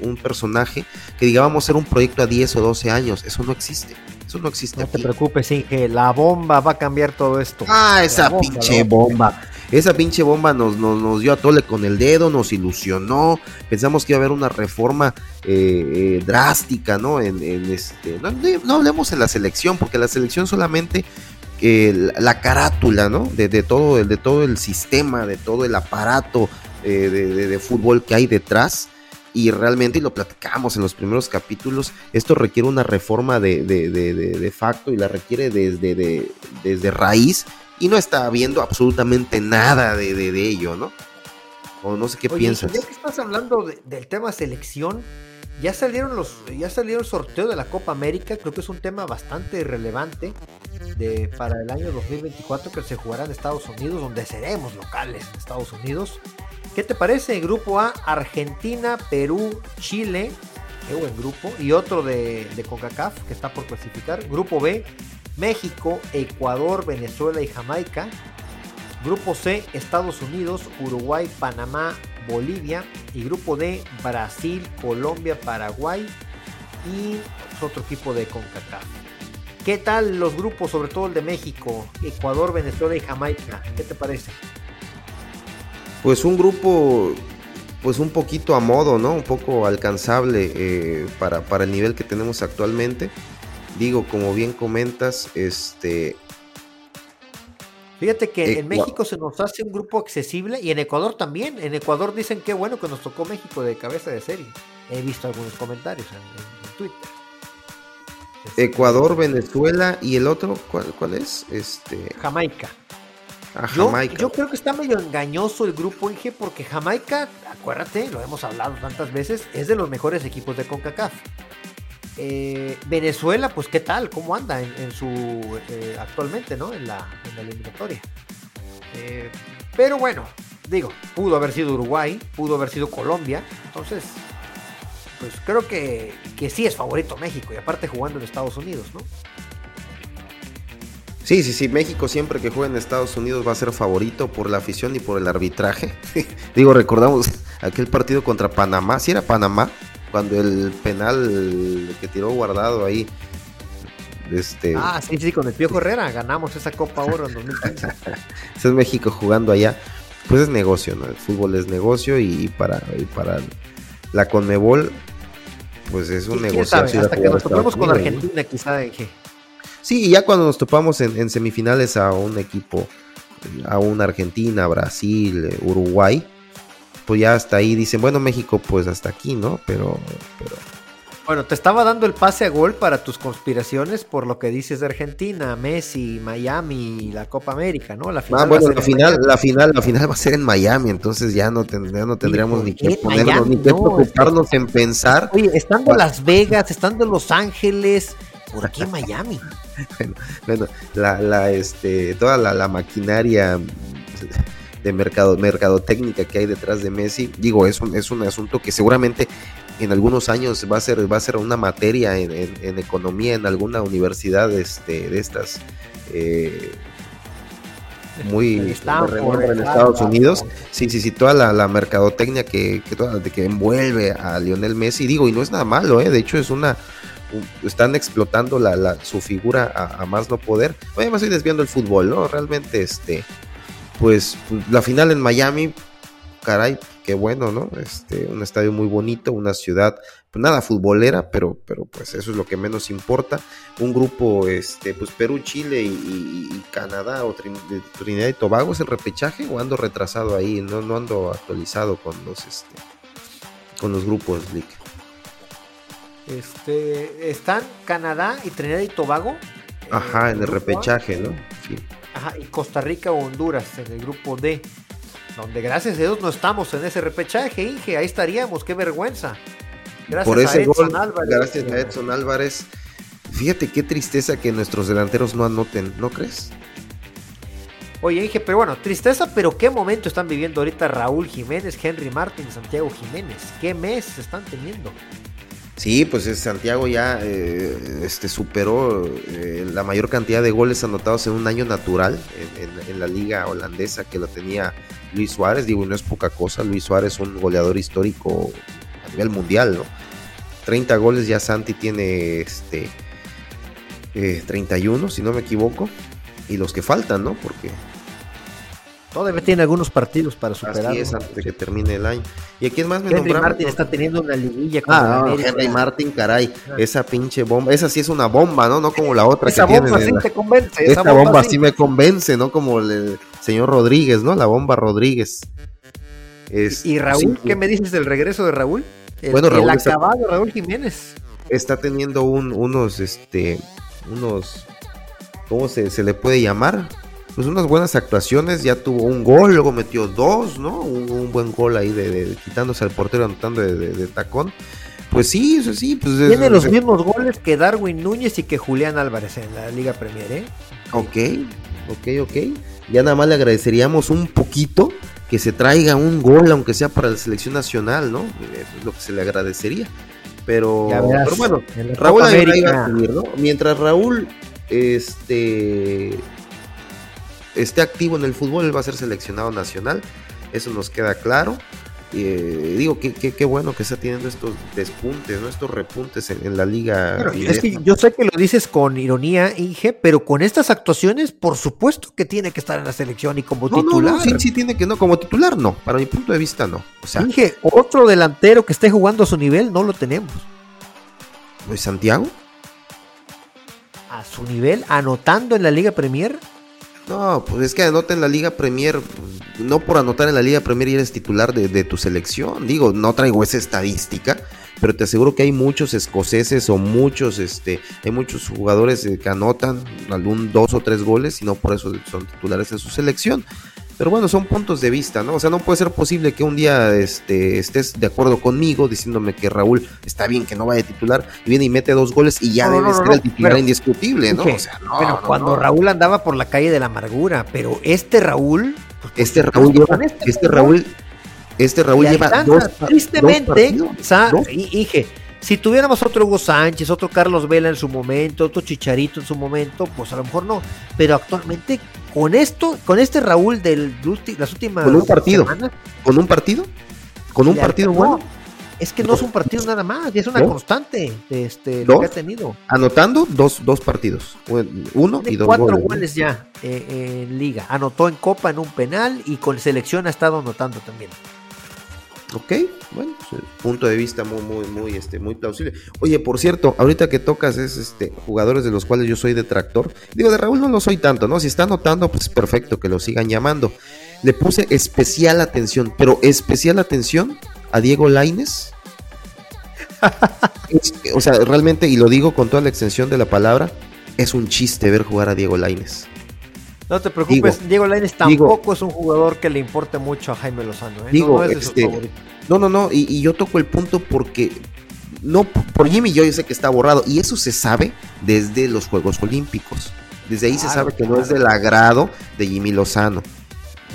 un, personaje que diga vamos a hacer un proyecto a 10 o 12 años. Eso no existe. Eso no existe. No te preocupes, Inge, la bomba va a cambiar todo esto. Ah, esa pinche bomba. Esa pinche bomba nos, nos, dio a tole con el dedo, nos ilusionó. Pensamos que iba a haber una reforma eh, eh, drástica, ¿no? En, este, no, hablemos en la selección, porque la selección solamente eh, la carátula, ¿no? De, todo, el, de todo el sistema, de todo el aparato de, fútbol que hay detrás y realmente, y lo platicamos en los primeros capítulos, esto requiere una reforma de, de, de facto y la requiere desde, desde raíz y no está viendo absolutamente nada de, de, ello, ¿no? O no sé qué piensas. Ya que estás hablando del tema selección, ya salieron los, ya salieron el sorteo de la Copa América, creo que es un tema bastante relevante de, para el año 2024 que se jugará en Estados Unidos, donde seremos locales en Estados Unidos. ¿Qué te parece? Grupo A, Argentina, Perú, Chile, qué buen grupo, y otro de, de CONCACAF que está por clasificar. Grupo B, México, Ecuador, Venezuela y Jamaica. Grupo C, Estados Unidos, Uruguay, Panamá, Bolivia. Y grupo D, Brasil, Colombia, Paraguay y otro equipo de CONCACAF. ¿Qué tal los grupos, sobre todo el de México, Ecuador, Venezuela y Jamaica? ¿Qué te parece? Pues un grupo, pues un poquito a modo, ¿no? Un poco alcanzable eh, para, para el nivel que tenemos actualmente digo, como bien comentas, este... Fíjate que en México se nos hace un grupo accesible y en Ecuador también. En Ecuador dicen que bueno que nos tocó México de cabeza de serie. He visto algunos comentarios en, Twitter. Ecuador, Venezuela y el otro, ¿cuál, cuál es? Este... Jamaica. Ah, Jamaica. Yo, creo que está medio engañoso el grupo Inge porque Jamaica, acuérdate, lo hemos hablado tantas veces, es de los mejores equipos de CONCACAF. Eh, Venezuela, pues qué tal, cómo anda en, su eh, actualmente, ¿no? En la, eliminatoria. Eh, pero bueno, digo, pudo haber sido Uruguay, pudo haber sido Colombia, entonces, pues creo que, que sí es favorito México y aparte jugando en Estados Unidos, ¿no? Sí, sí, sí, México siempre que juega en Estados Unidos va a ser favorito por la afición y por el arbitraje. Digo, recordamos aquel partido contra Panamá, si era Panamá, cuando el penal que tiró guardado ahí. Este... Ah, sí, sí, con el Pío Herrera ganamos esa Copa Oro en 2015. es México jugando allá. Pues es negocio, ¿no? El fútbol es negocio y para, para la Conmebol, pues es un negocio. Hasta que nos topemos con Argentina, quizá. Sí, y ya cuando nos topamos en, en semifinales a un equipo, a una Argentina, Brasil, Uruguay, pues ya hasta ahí dicen, bueno, México, pues hasta aquí, ¿no? Pero, Bueno, te estaba dando el pase a gol para tus conspiraciones por lo que dices de Argentina, Messi, Miami la Copa América, ¿no? La final ah, bueno, la final, la final, la final va a ser en Miami, entonces ya no, no tendríamos ni que ponernos, ni que preocuparnos en pensar. Oye, estando Las Vegas, estando Los Ángeles, ¿por qué Miami? bueno, la, la, este, toda la, la maquinaria de mercado, mercadotécnica que hay detrás de Messi. Digo, es un, es un asunto que seguramente en algunos años va a ser, va a ser una materia en, economía en alguna universidad este, de estas. Eh, muy en Estados Unidos. Sí, sí, sí, toda la, mercadotecnia que, que, que envuelve a Lionel Messi, digo, y no es nada malo, ¿eh? de hecho es una, están explotando la, su figura a, más no poder. Oye, me estoy desviando el fútbol, ¿no? Realmente, este, pues la final en Miami, caray, qué bueno, ¿no? Este, un estadio muy bonito, una ciudad, pues nada futbolera, pero, pero pues eso es lo que menos importa. Un grupo, este, pues Perú, Chile y, Canadá o Trinidad y Tobago es el repechaje o ando retrasado ahí, no, no ando actualizado con los, este, con los grupos, Lick. Este, están Canadá y Trinidad y Tobago. Ajá, en el repechaje, ¿no? Sí. Ajá, y Costa Rica o Honduras en el grupo D. Donde gracias a Dios no estamos en ese repechaje, Inge, ahí estaríamos, qué vergüenza. Gracias Por ese a Edson Álvarez. Gracias a Edson Álvarez. Fíjate qué tristeza que nuestros delanteros no anoten, ¿no crees? Oye, Inge, pero bueno, tristeza, pero qué momento están viviendo ahorita Raúl Jiménez, Henry Martin, Santiago Jiménez. ¿Qué mes están teniendo? Sí, pues Santiago ya eh, este, superó eh, la mayor cantidad de goles anotados en un año natural en, la liga holandesa que lo tenía Luis Suárez. Digo, no es poca cosa. Luis Suárez es un goleador histórico a nivel mundial, ¿no? 30 goles ya Santi tiene este 31, eh, si no me equivoco. Y los que faltan, ¿no? Porque Todavía tiene algunos partidos para superar. Así es, antes de que termine el año. ¿Y a quién más me Henry Martin está teniendo una liguilla con ah, Henry Martin, caray. Ah. Esa pinche bomba. Esa sí es una bomba, ¿no? No como la otra esa bomba sí te convence. Esa, bomba, sí. me convence, ¿no? Como el señor Rodríguez, ¿no? La bomba Rodríguez. ¿Y Raúl? ¿Qué me dices del regreso de Raúl? bueno, Raúl. El acabado Raúl Jiménez. Está teniendo un, unos, este, unos, ¿cómo se, se le puede llamar? Pues unas buenas actuaciones, ya tuvo un gol, luego metió dos, ¿no? Un, buen gol ahí de, quitándose al portero, anotando de, tacón. Pues sí, eso sí. Pues Tiene los mismos goles que Darwin Núñez y que Julián Álvarez en la Liga Premier, ¿eh? Ok, ok, ok. Ya nada más le agradeceríamos un poquito que se traiga un gol, aunque sea para la selección nacional, ¿no? Es lo que se le agradecería. Pero, pero bueno, Raúl América... ¿no? Mientras Raúl este esté activo en el fútbol, él va a ser seleccionado nacional, eso nos queda claro. Eh, digo, qué que, bueno que está teniendo estos despuntes, ¿no? estos repuntes en, la liga. yo sé que lo dices con ironía, Inge, pero con estas actuaciones, por supuesto que tiene que estar en la selección y como titular. sí, sí, tiene que no, como titular no, para mi punto de vista no. O sea, Inge, otro delantero que esté jugando a su nivel, no lo tenemos. ¿De Santiago? A su nivel, anotando en la Liga Premier, no, pues es que anota en la Liga Premier, no por anotar en la Liga Premier y eres titular de, tu selección. Digo, no traigo esa estadística, pero te aseguro que hay muchos escoceses o muchos, este, hay muchos jugadores que anotan algún dos o tres goles y no por eso son titulares en su selección. Pero bueno, son puntos de vista, ¿no? O sea, no puede ser posible que un día este, estés de acuerdo conmigo diciéndome que Raúl está bien que no vaya a titular y viene y mete dos goles y ya debe ser el titular indiscutible, ¿no? O sea, no. Pero cuando Raúl andaba por la calle de la amargura, pero este Raúl. Pues, este Raúl lleva, este, este Raúl, este Raúl lleva dos, tristemente, dos dije, si tuviéramos otro Hugo Sánchez, otro Carlos Vela en su momento, otro Chicharito en su momento, pues a lo mejor no. Pero actualmente con esto, con este Raúl de las últimas con un partido, con un partido, con un partido bueno. Es que no es un partido nada más, es una constante este, lo que ha tenido. Anotando dos, dos partidos, uno y dos cuatro goles, ya eh, en liga. Anotó en Copa en un penal y con selección ha estado anotando también. Ok, bueno, pues, punto de vista muy, muy, muy, este, muy plausible. Oye, por cierto, ahorita que tocas es este jugadores de los cuales yo soy detractor. Digo, de Raúl no lo soy tanto, ¿no? Si está anotando, pues perfecto, que lo sigan llamando. Le puse especial atención, pero especial atención a Diego Laines. o sea, realmente, y lo digo con toda la extensión de la palabra, es un chiste ver jugar a Diego Laines. No te preocupes, Diego Lainez tampoco es un jugador que le importe mucho a Jaime Lozano. ¿eh? no, este, no, no, no, y, yo toco el punto porque no por Jimmy yo sé que está borrado y eso se sabe desde los Juegos Olímpicos. Desde ahí se sabe que no es del agrado de Jimmy Lozano.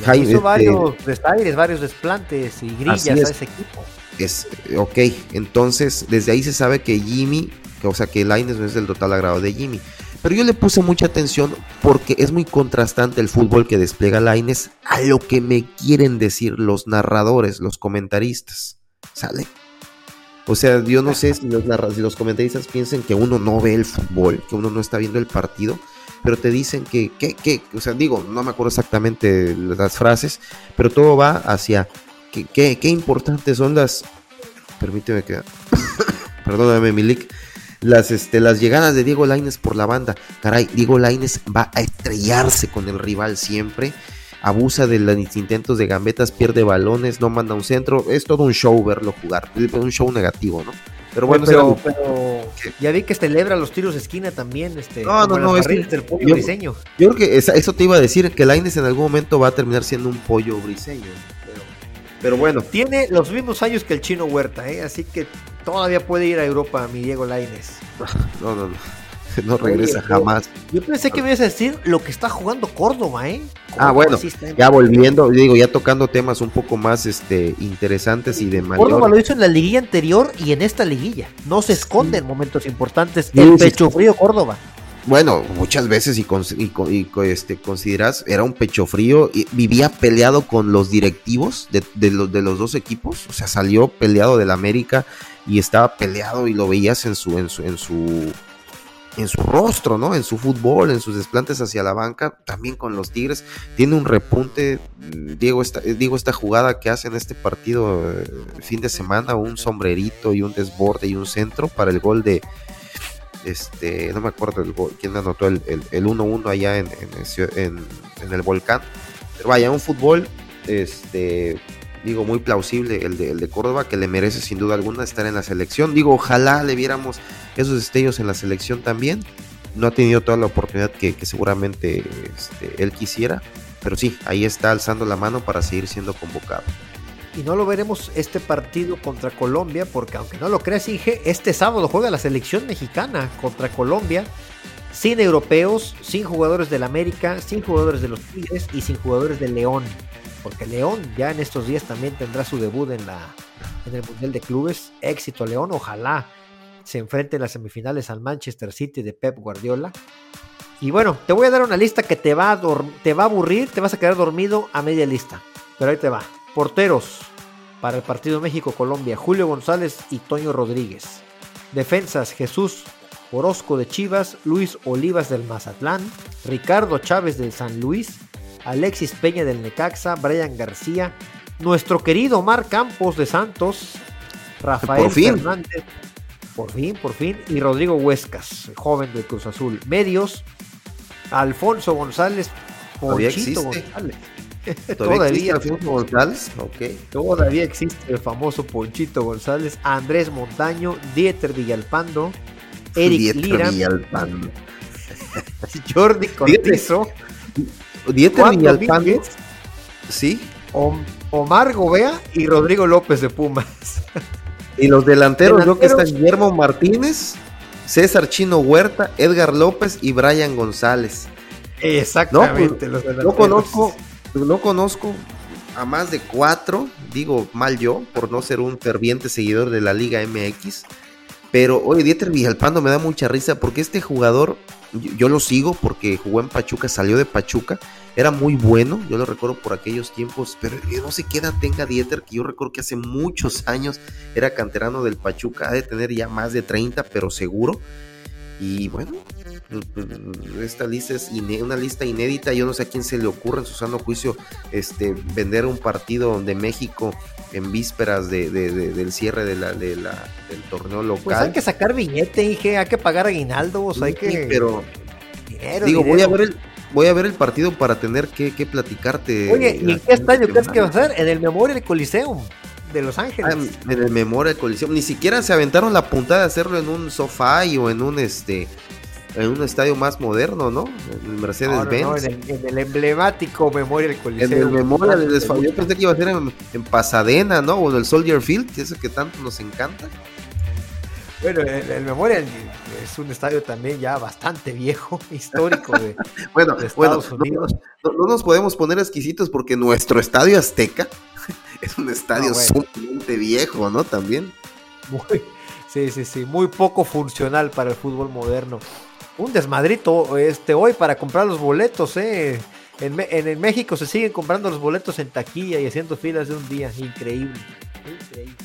Jaime, hizo este, varios desaires, varios desplantes y grillas a ese equipo. Es, ok, entonces desde ahí se sabe que Jimmy, o sea que Laines no es del total agrado de Jimmy. Pero yo le puse mucha atención porque es muy contrastante el fútbol que despliega Laines a lo que me quieren decir los narradores, los comentaristas. ¿Sale? O sea, yo no sé si los, si los comentaristas piensan que uno no ve el fútbol, que uno no está viendo el partido, pero te dicen que, que, que o sea, digo, no me acuerdo exactamente las frases, pero todo va hacia qué importantes son las, permíteme que, perdóname, Milik, las, este, las llegadas de Diego Laines por la banda. Caray, Diego Laines va a estrellarse con el rival siempre. Abusa de los intentos de gambetas, pierde balones, no manda un centro. Es todo un show verlo jugar. Un show negativo, ¿no? Pero bueno, pero, ya vi que celebra los tiros de esquina también. Este, no, no, no. Es del pollo yo, briseño. Yo creo que eso te iba a decir, que Laines en algún momento va a terminar siendo un pollo briseño. Pero bueno. Tiene los mismos años que el chino Huerta, ¿eh? así que todavía puede ir a Europa, mi Diego Laines. No, no, no. No regresa jamás. Yo pensé que me ibas a decir lo que está jugando Córdoba, ¿eh? Ah, bueno, ya volviendo, digo, ya tocando temas un poco más este, interesantes y de mayor. Córdoba lo hizo en la liguilla anterior y en esta liguilla. No se esconde en momentos importantes. el pecho frío Córdoba. Bueno, muchas veces y, este, consideras, era un pecho frío, y vivía peleado con los directivos de, los, de los dos equipos, o sea, salió peleado del América y estaba peleado y lo veías en su, en su, en su, en su rostro, ¿no? En su fútbol, en sus desplantes hacia la banca, también con los Tigres. Tiene un repunte, Diego, esta, digo, esta jugada que hace en este partido eh, fin de semana, un sombrerito y un desborde y un centro para el gol de, este, no me acuerdo quién anotó el 1-1 allá en, en, el volcán. Pero vaya, un fútbol, este, digo, muy plausible el de, el de Córdoba, que le merece sin duda alguna estar en la selección. Digo, ojalá le viéramos esos destellos en la selección también. No ha tenido toda la oportunidad que, seguramente este, él quisiera, pero sí, ahí está alzando la mano para seguir siendo convocado y no lo veremos este partido contra Colombia, porque aunque no lo creas, Inge, este sábado juega la selección mexicana contra Colombia, sin europeos, sin jugadores del América, sin jugadores de los Tigres y sin jugadores del León, porque León ya en estos días también tendrá su debut en, la, en el Mundial de Clubes. Éxito León, ojalá se enfrente en las semifinales al Manchester City de Pep Guardiola. Y bueno, te voy a dar una lista que te va te va a aburrir, te vas a quedar dormido a media lista, pero ahí te va. Porteros para el partido México-Colombia, Julio González y Toño Rodríguez. Defensas, Jesús Orozco de Chivas, Luis Olivas del Mazatlán, Ricardo Chávez del San Luis, Alexis Peña del Necaxa, Brian García, nuestro querido Omar Campos de Santos, Rafael Fernández, por fin, por fin, y Rodrigo Huescas, joven del Cruz Azul. Medios, Alfonso González, Ponchito González. ¿Todavía, existe González? Todavía existe el famoso Ponchito González, Andrés Montaño, Dieter Villalpando, Eric Dieter Lira, Villalpando. Jordi Cortizo, Dieter Villalpando, sí. Omar Gobea y Rodrigo López de Pumas. Y los delanteros, yo que están Guillermo Martínez, César Chino Huerta, Edgar López y Brian González. Exactamente. No, pues, conozco, no conozco a más de cuatro, digo mal yo, por no ser un ferviente seguidor de la Liga MX. Pero, oye, Dieter Villalpando me da mucha risa porque este jugador, yo, lo sigo porque jugó en Pachuca, salió de Pachuca, era muy bueno, yo lo recuerdo por aquellos tiempos, pero yo no sé qué edad tenga Dieter, que yo recuerdo que hace muchos años era canterano del Pachuca, ha de tener ya más de 30, pero seguro. Y bueno, esta lista es una lista inédita. Yo no sé a quién se le ocurre en su sano juicio este, vender un partido de México en vísperas de, del cierre de la, del torneo local. Pues hay que sacar billete, dije, hay que pagar aguinaldos, hay que. Pero. digo, voy a ver el. Voy a ver el partido para tener que, platicarte. Oye, ¿y en qué estadio crees que va a ser? En el Memorial Coliseum de Los Ángeles. Ah, en el Memorial Coliseum. Ni siquiera se aventaron la puntada de hacerlo en un sofá o en un este en un estadio más moderno, ¿no? En el Mercedes-Benz. en, el, emblemático Memorial Coliseum. En el Memorial, yo pensé que iba a ser en, Pasadena, ¿no? O en el Soldier Field, que es el que tanto nos encanta. Bueno, el, Memorial es un estadio también ya bastante viejo, histórico de, bueno, Estados Unidos. No, nos podemos poner exquisitos porque nuestro estadio Azteca es un estadio ah, sumamente viejo, ¿no? También. Muy, sí, sí, sí, muy poco funcional para el fútbol moderno un desmadrito este, hoy para comprar los boletos, ¿eh? En, en, México se siguen comprando los boletos en taquilla y haciendo filas de un día. Increíble. Increíble.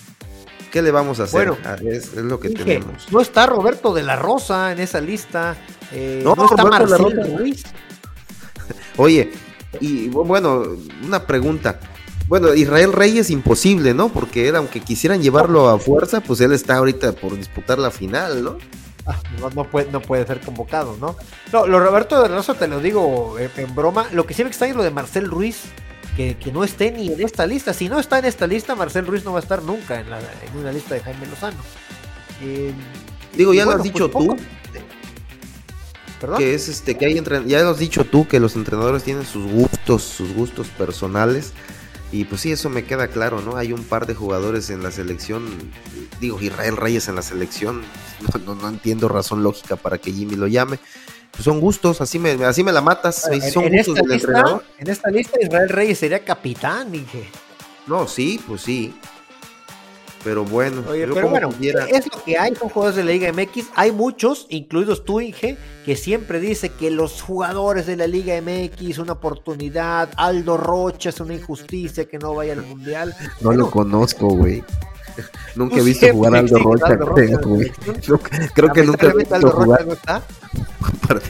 ¿Qué le vamos a hacer? Bueno, ah, es, lo que tenemos. No está Roberto de la Rosa en esa lista. Eh, no, está Marcelo Ruiz. Oye, y bueno, una pregunta. Bueno, Israel Reyes imposible, ¿no? Porque él, aunque quisieran llevarlo a fuerza, pues él está ahorita por disputar la final, ¿no? Ah, no, puede, no puede ser convocado, ¿no? No, lo Roberto de Rosa te lo digo en, broma. Lo que sí me extraña es lo de Marcel Ruiz, que, no esté ni en esta lista. Si no está en esta lista, Marcel Ruiz no va a estar nunca en, la, en una lista de Jaime Lozano. Eh, digo, ya lo has dicho pues tú. ¿Perdón? Que es este, que hay ya lo has dicho tú, que los entrenadores tienen sus gustos, sus gustos personales. Y pues sí, eso me queda claro, ¿no? Hay un par de jugadores en la selección, digo, Israel Reyes en la selección, no, entiendo razón lógica para que Jimmy lo llame. Pues son gustos, así me, así me la matas. En, son gustos del entrenador. En esta lista Israel Reyes sería capitán, dije. No, sí, pues sí. Pero bueno, pero bueno, es lo que hay, son jugadores de la Liga MX. Hay muchos, incluidos tú, Inge, que siempre dice que los jugadores de la Liga MX, una oportunidad, Aldo Rocha es una injusticia que no vaya al Mundial. No lo conozco, güey. Nunca he visto jugar a Aldo Rocha, creo, que nunca he visto jugar.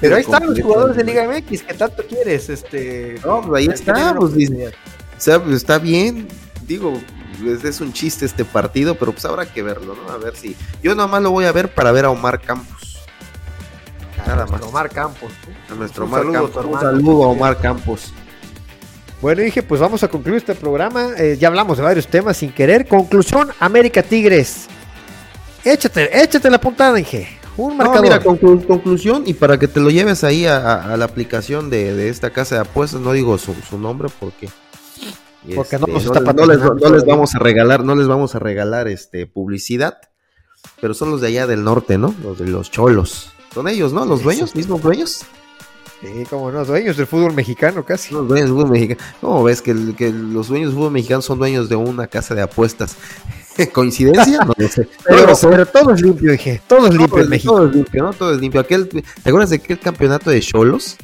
Pero ahí están los jugadores de Liga MX, que tanto quieres, este. No, pues ahí está, pues, está bien, digo, es, un chiste este partido, pero pues habrá que verlo, ¿no? A ver si. Yo nada más lo voy a ver para ver a Omar Campos. Nada más. Omar Campos. A nuestro Omar Campos. Un saludo a Omar Campos. Bueno, dije, pues vamos a concluir este programa. Eh, ya hablamos de varios temas sin querer. Conclusión, América Tigres. Échate, échate la puntada, dije. Un marcador. mira, conclusión, y para que te lo lleves ahí a, la aplicación de, esta casa de apuestas, no digo su, su nombre porque porque no, este, les, vamos a regalar, no les vamos a regalar este publicidad, pero son los de allá del norte, ¿no? Los de los cholos. Son ellos, ¿no? Los dueños, mismos dueños. Sí, como no, dueños del fútbol mexicano casi. Los dueños del fútbol mexicano. ¿Cómo ves que, los dueños del fútbol mexicano son dueños de una casa de apuestas? ¿Coincidencia? No lo sé. Pero, pero, todo es limpio, dije. Todo es limpio en México. Todo es limpio, ¿no? Todo es limpio. Aquel, ¿Te acuerdas de aquel campeonato de cholos?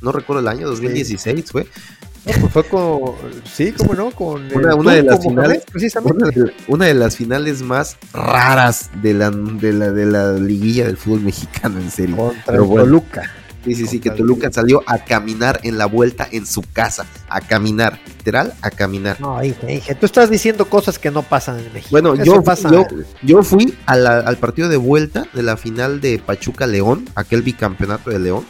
No recuerdo el año, 2016 fue pues fue con. Sí, cómo no, con. Una, de las finales. Una de, las finales más raras de la, de la, de la liguilla del fútbol mexicano, en serio. Contra Toluca. Sí, sí, sí, que Toluca salió a caminar en la vuelta en su casa. A caminar, literal, a caminar. No, dije, tú estás diciendo cosas que no pasan en México. Bueno, yo, yo, fui al partido de vuelta de la final de Pachuca León, aquel bicampeonato de León.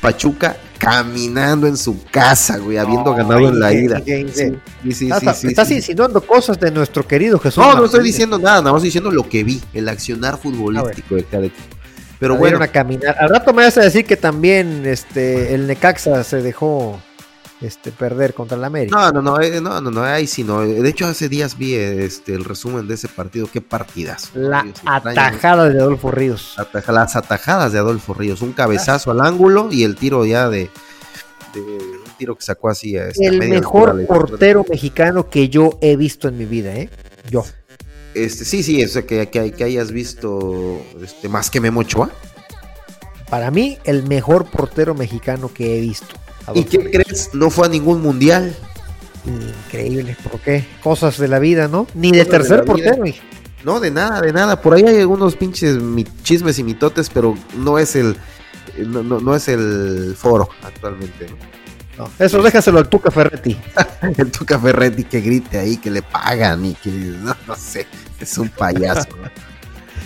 Pachuca caminando en su casa, güey, habiendo ganado en la ida. estás, insinuando cosas de nuestro querido Jesús. No, no estoy diciendo nada, nada más diciendo lo que vi, el accionar futbolístico de cada equipo. Pero bueno. A caminar. Al rato me vas a decir que también este el Necaxa se dejó este, perder contra el América. No, no, no, eh, no, no, no, ahí sí no. De hecho, hace días vi este, el resumen de ese partido. Qué partidas. La atajada de Adolfo Ríos. las atajadas de Adolfo Ríos. Un cabezazo al ángulo y el tiro ya de, un tiro que sacó así. A este, el mejor portero mexicano que yo he visto en mi vida, ¿eh? Yo. Este, sí, sí, eso que, que, que hayas visto este, más que Memo Ochoa. Para mí, el mejor portero mexicano que he visto. ¿Y qué crees? No fue a ningún mundial. Increíble, ¿por qué? Cosas de la vida, ¿no? Ni de tercer portero. No, de nada, de nada. Por ahí hay algunos pinches chismes y mitotes, pero no es el no, no, es el foro actualmente. ¿no? eso déjaselo al Tuca Ferretti. el Tuca Ferretti que grite ahí, que le pagan y que no, sé, es un payaso.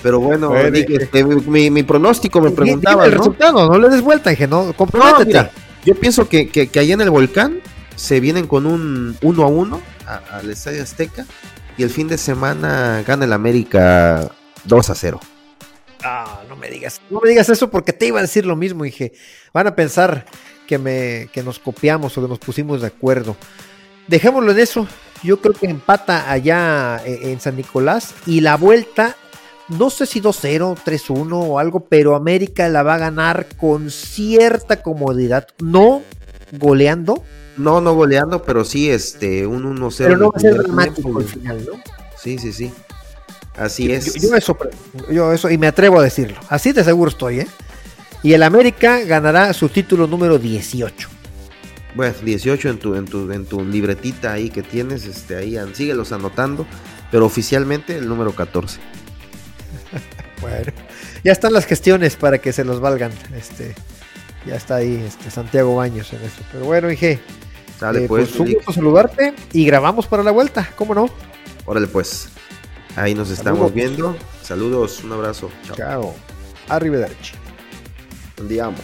Pero bueno, este, mi, pronóstico me preguntaba. El resultado, no le des vuelta, dije, no, comprométete. Yo pienso que, que, allá en el volcán se vienen con un 1 a 1 al Estadio Azteca y el fin de semana gana el América 2 a 0. Ah, no me digas, no me digas eso porque te iba a decir lo mismo, dije, van a pensar que me que nos copiamos o que nos pusimos de acuerdo. Dejémoslo en eso. Yo creo que empata allá eh, en San Nicolás y la vuelta no sé si 2-0, 3-1 o algo, pero América la va a ganar con cierta comodidad, no goleando. No, no goleando, pero sí este, un 1-0. Pero no va a ser dramático al final, ¿no? Sí, sí, sí. Así es. Yo, eso, yo eso, y me atrevo a decirlo. Así de seguro estoy, ¿eh? Y el América ganará su título número 18. Bueno, 18 en tu, en tu, en tu libretita ahí que tienes, este, ahí síguelos anotando pero oficialmente el número 14. bueno, ya están las gestiones para que se los valgan. Este, ya está ahí este, Santiago Baños en eso. Pero bueno, dije, Sale eh, pues, pues un gusto saludarte y grabamos para la vuelta, ¿cómo no? Órale pues. Ahí nos estamos viendo. Saludos, un abrazo. Chao. Chao. Arrivederci. Andiamo.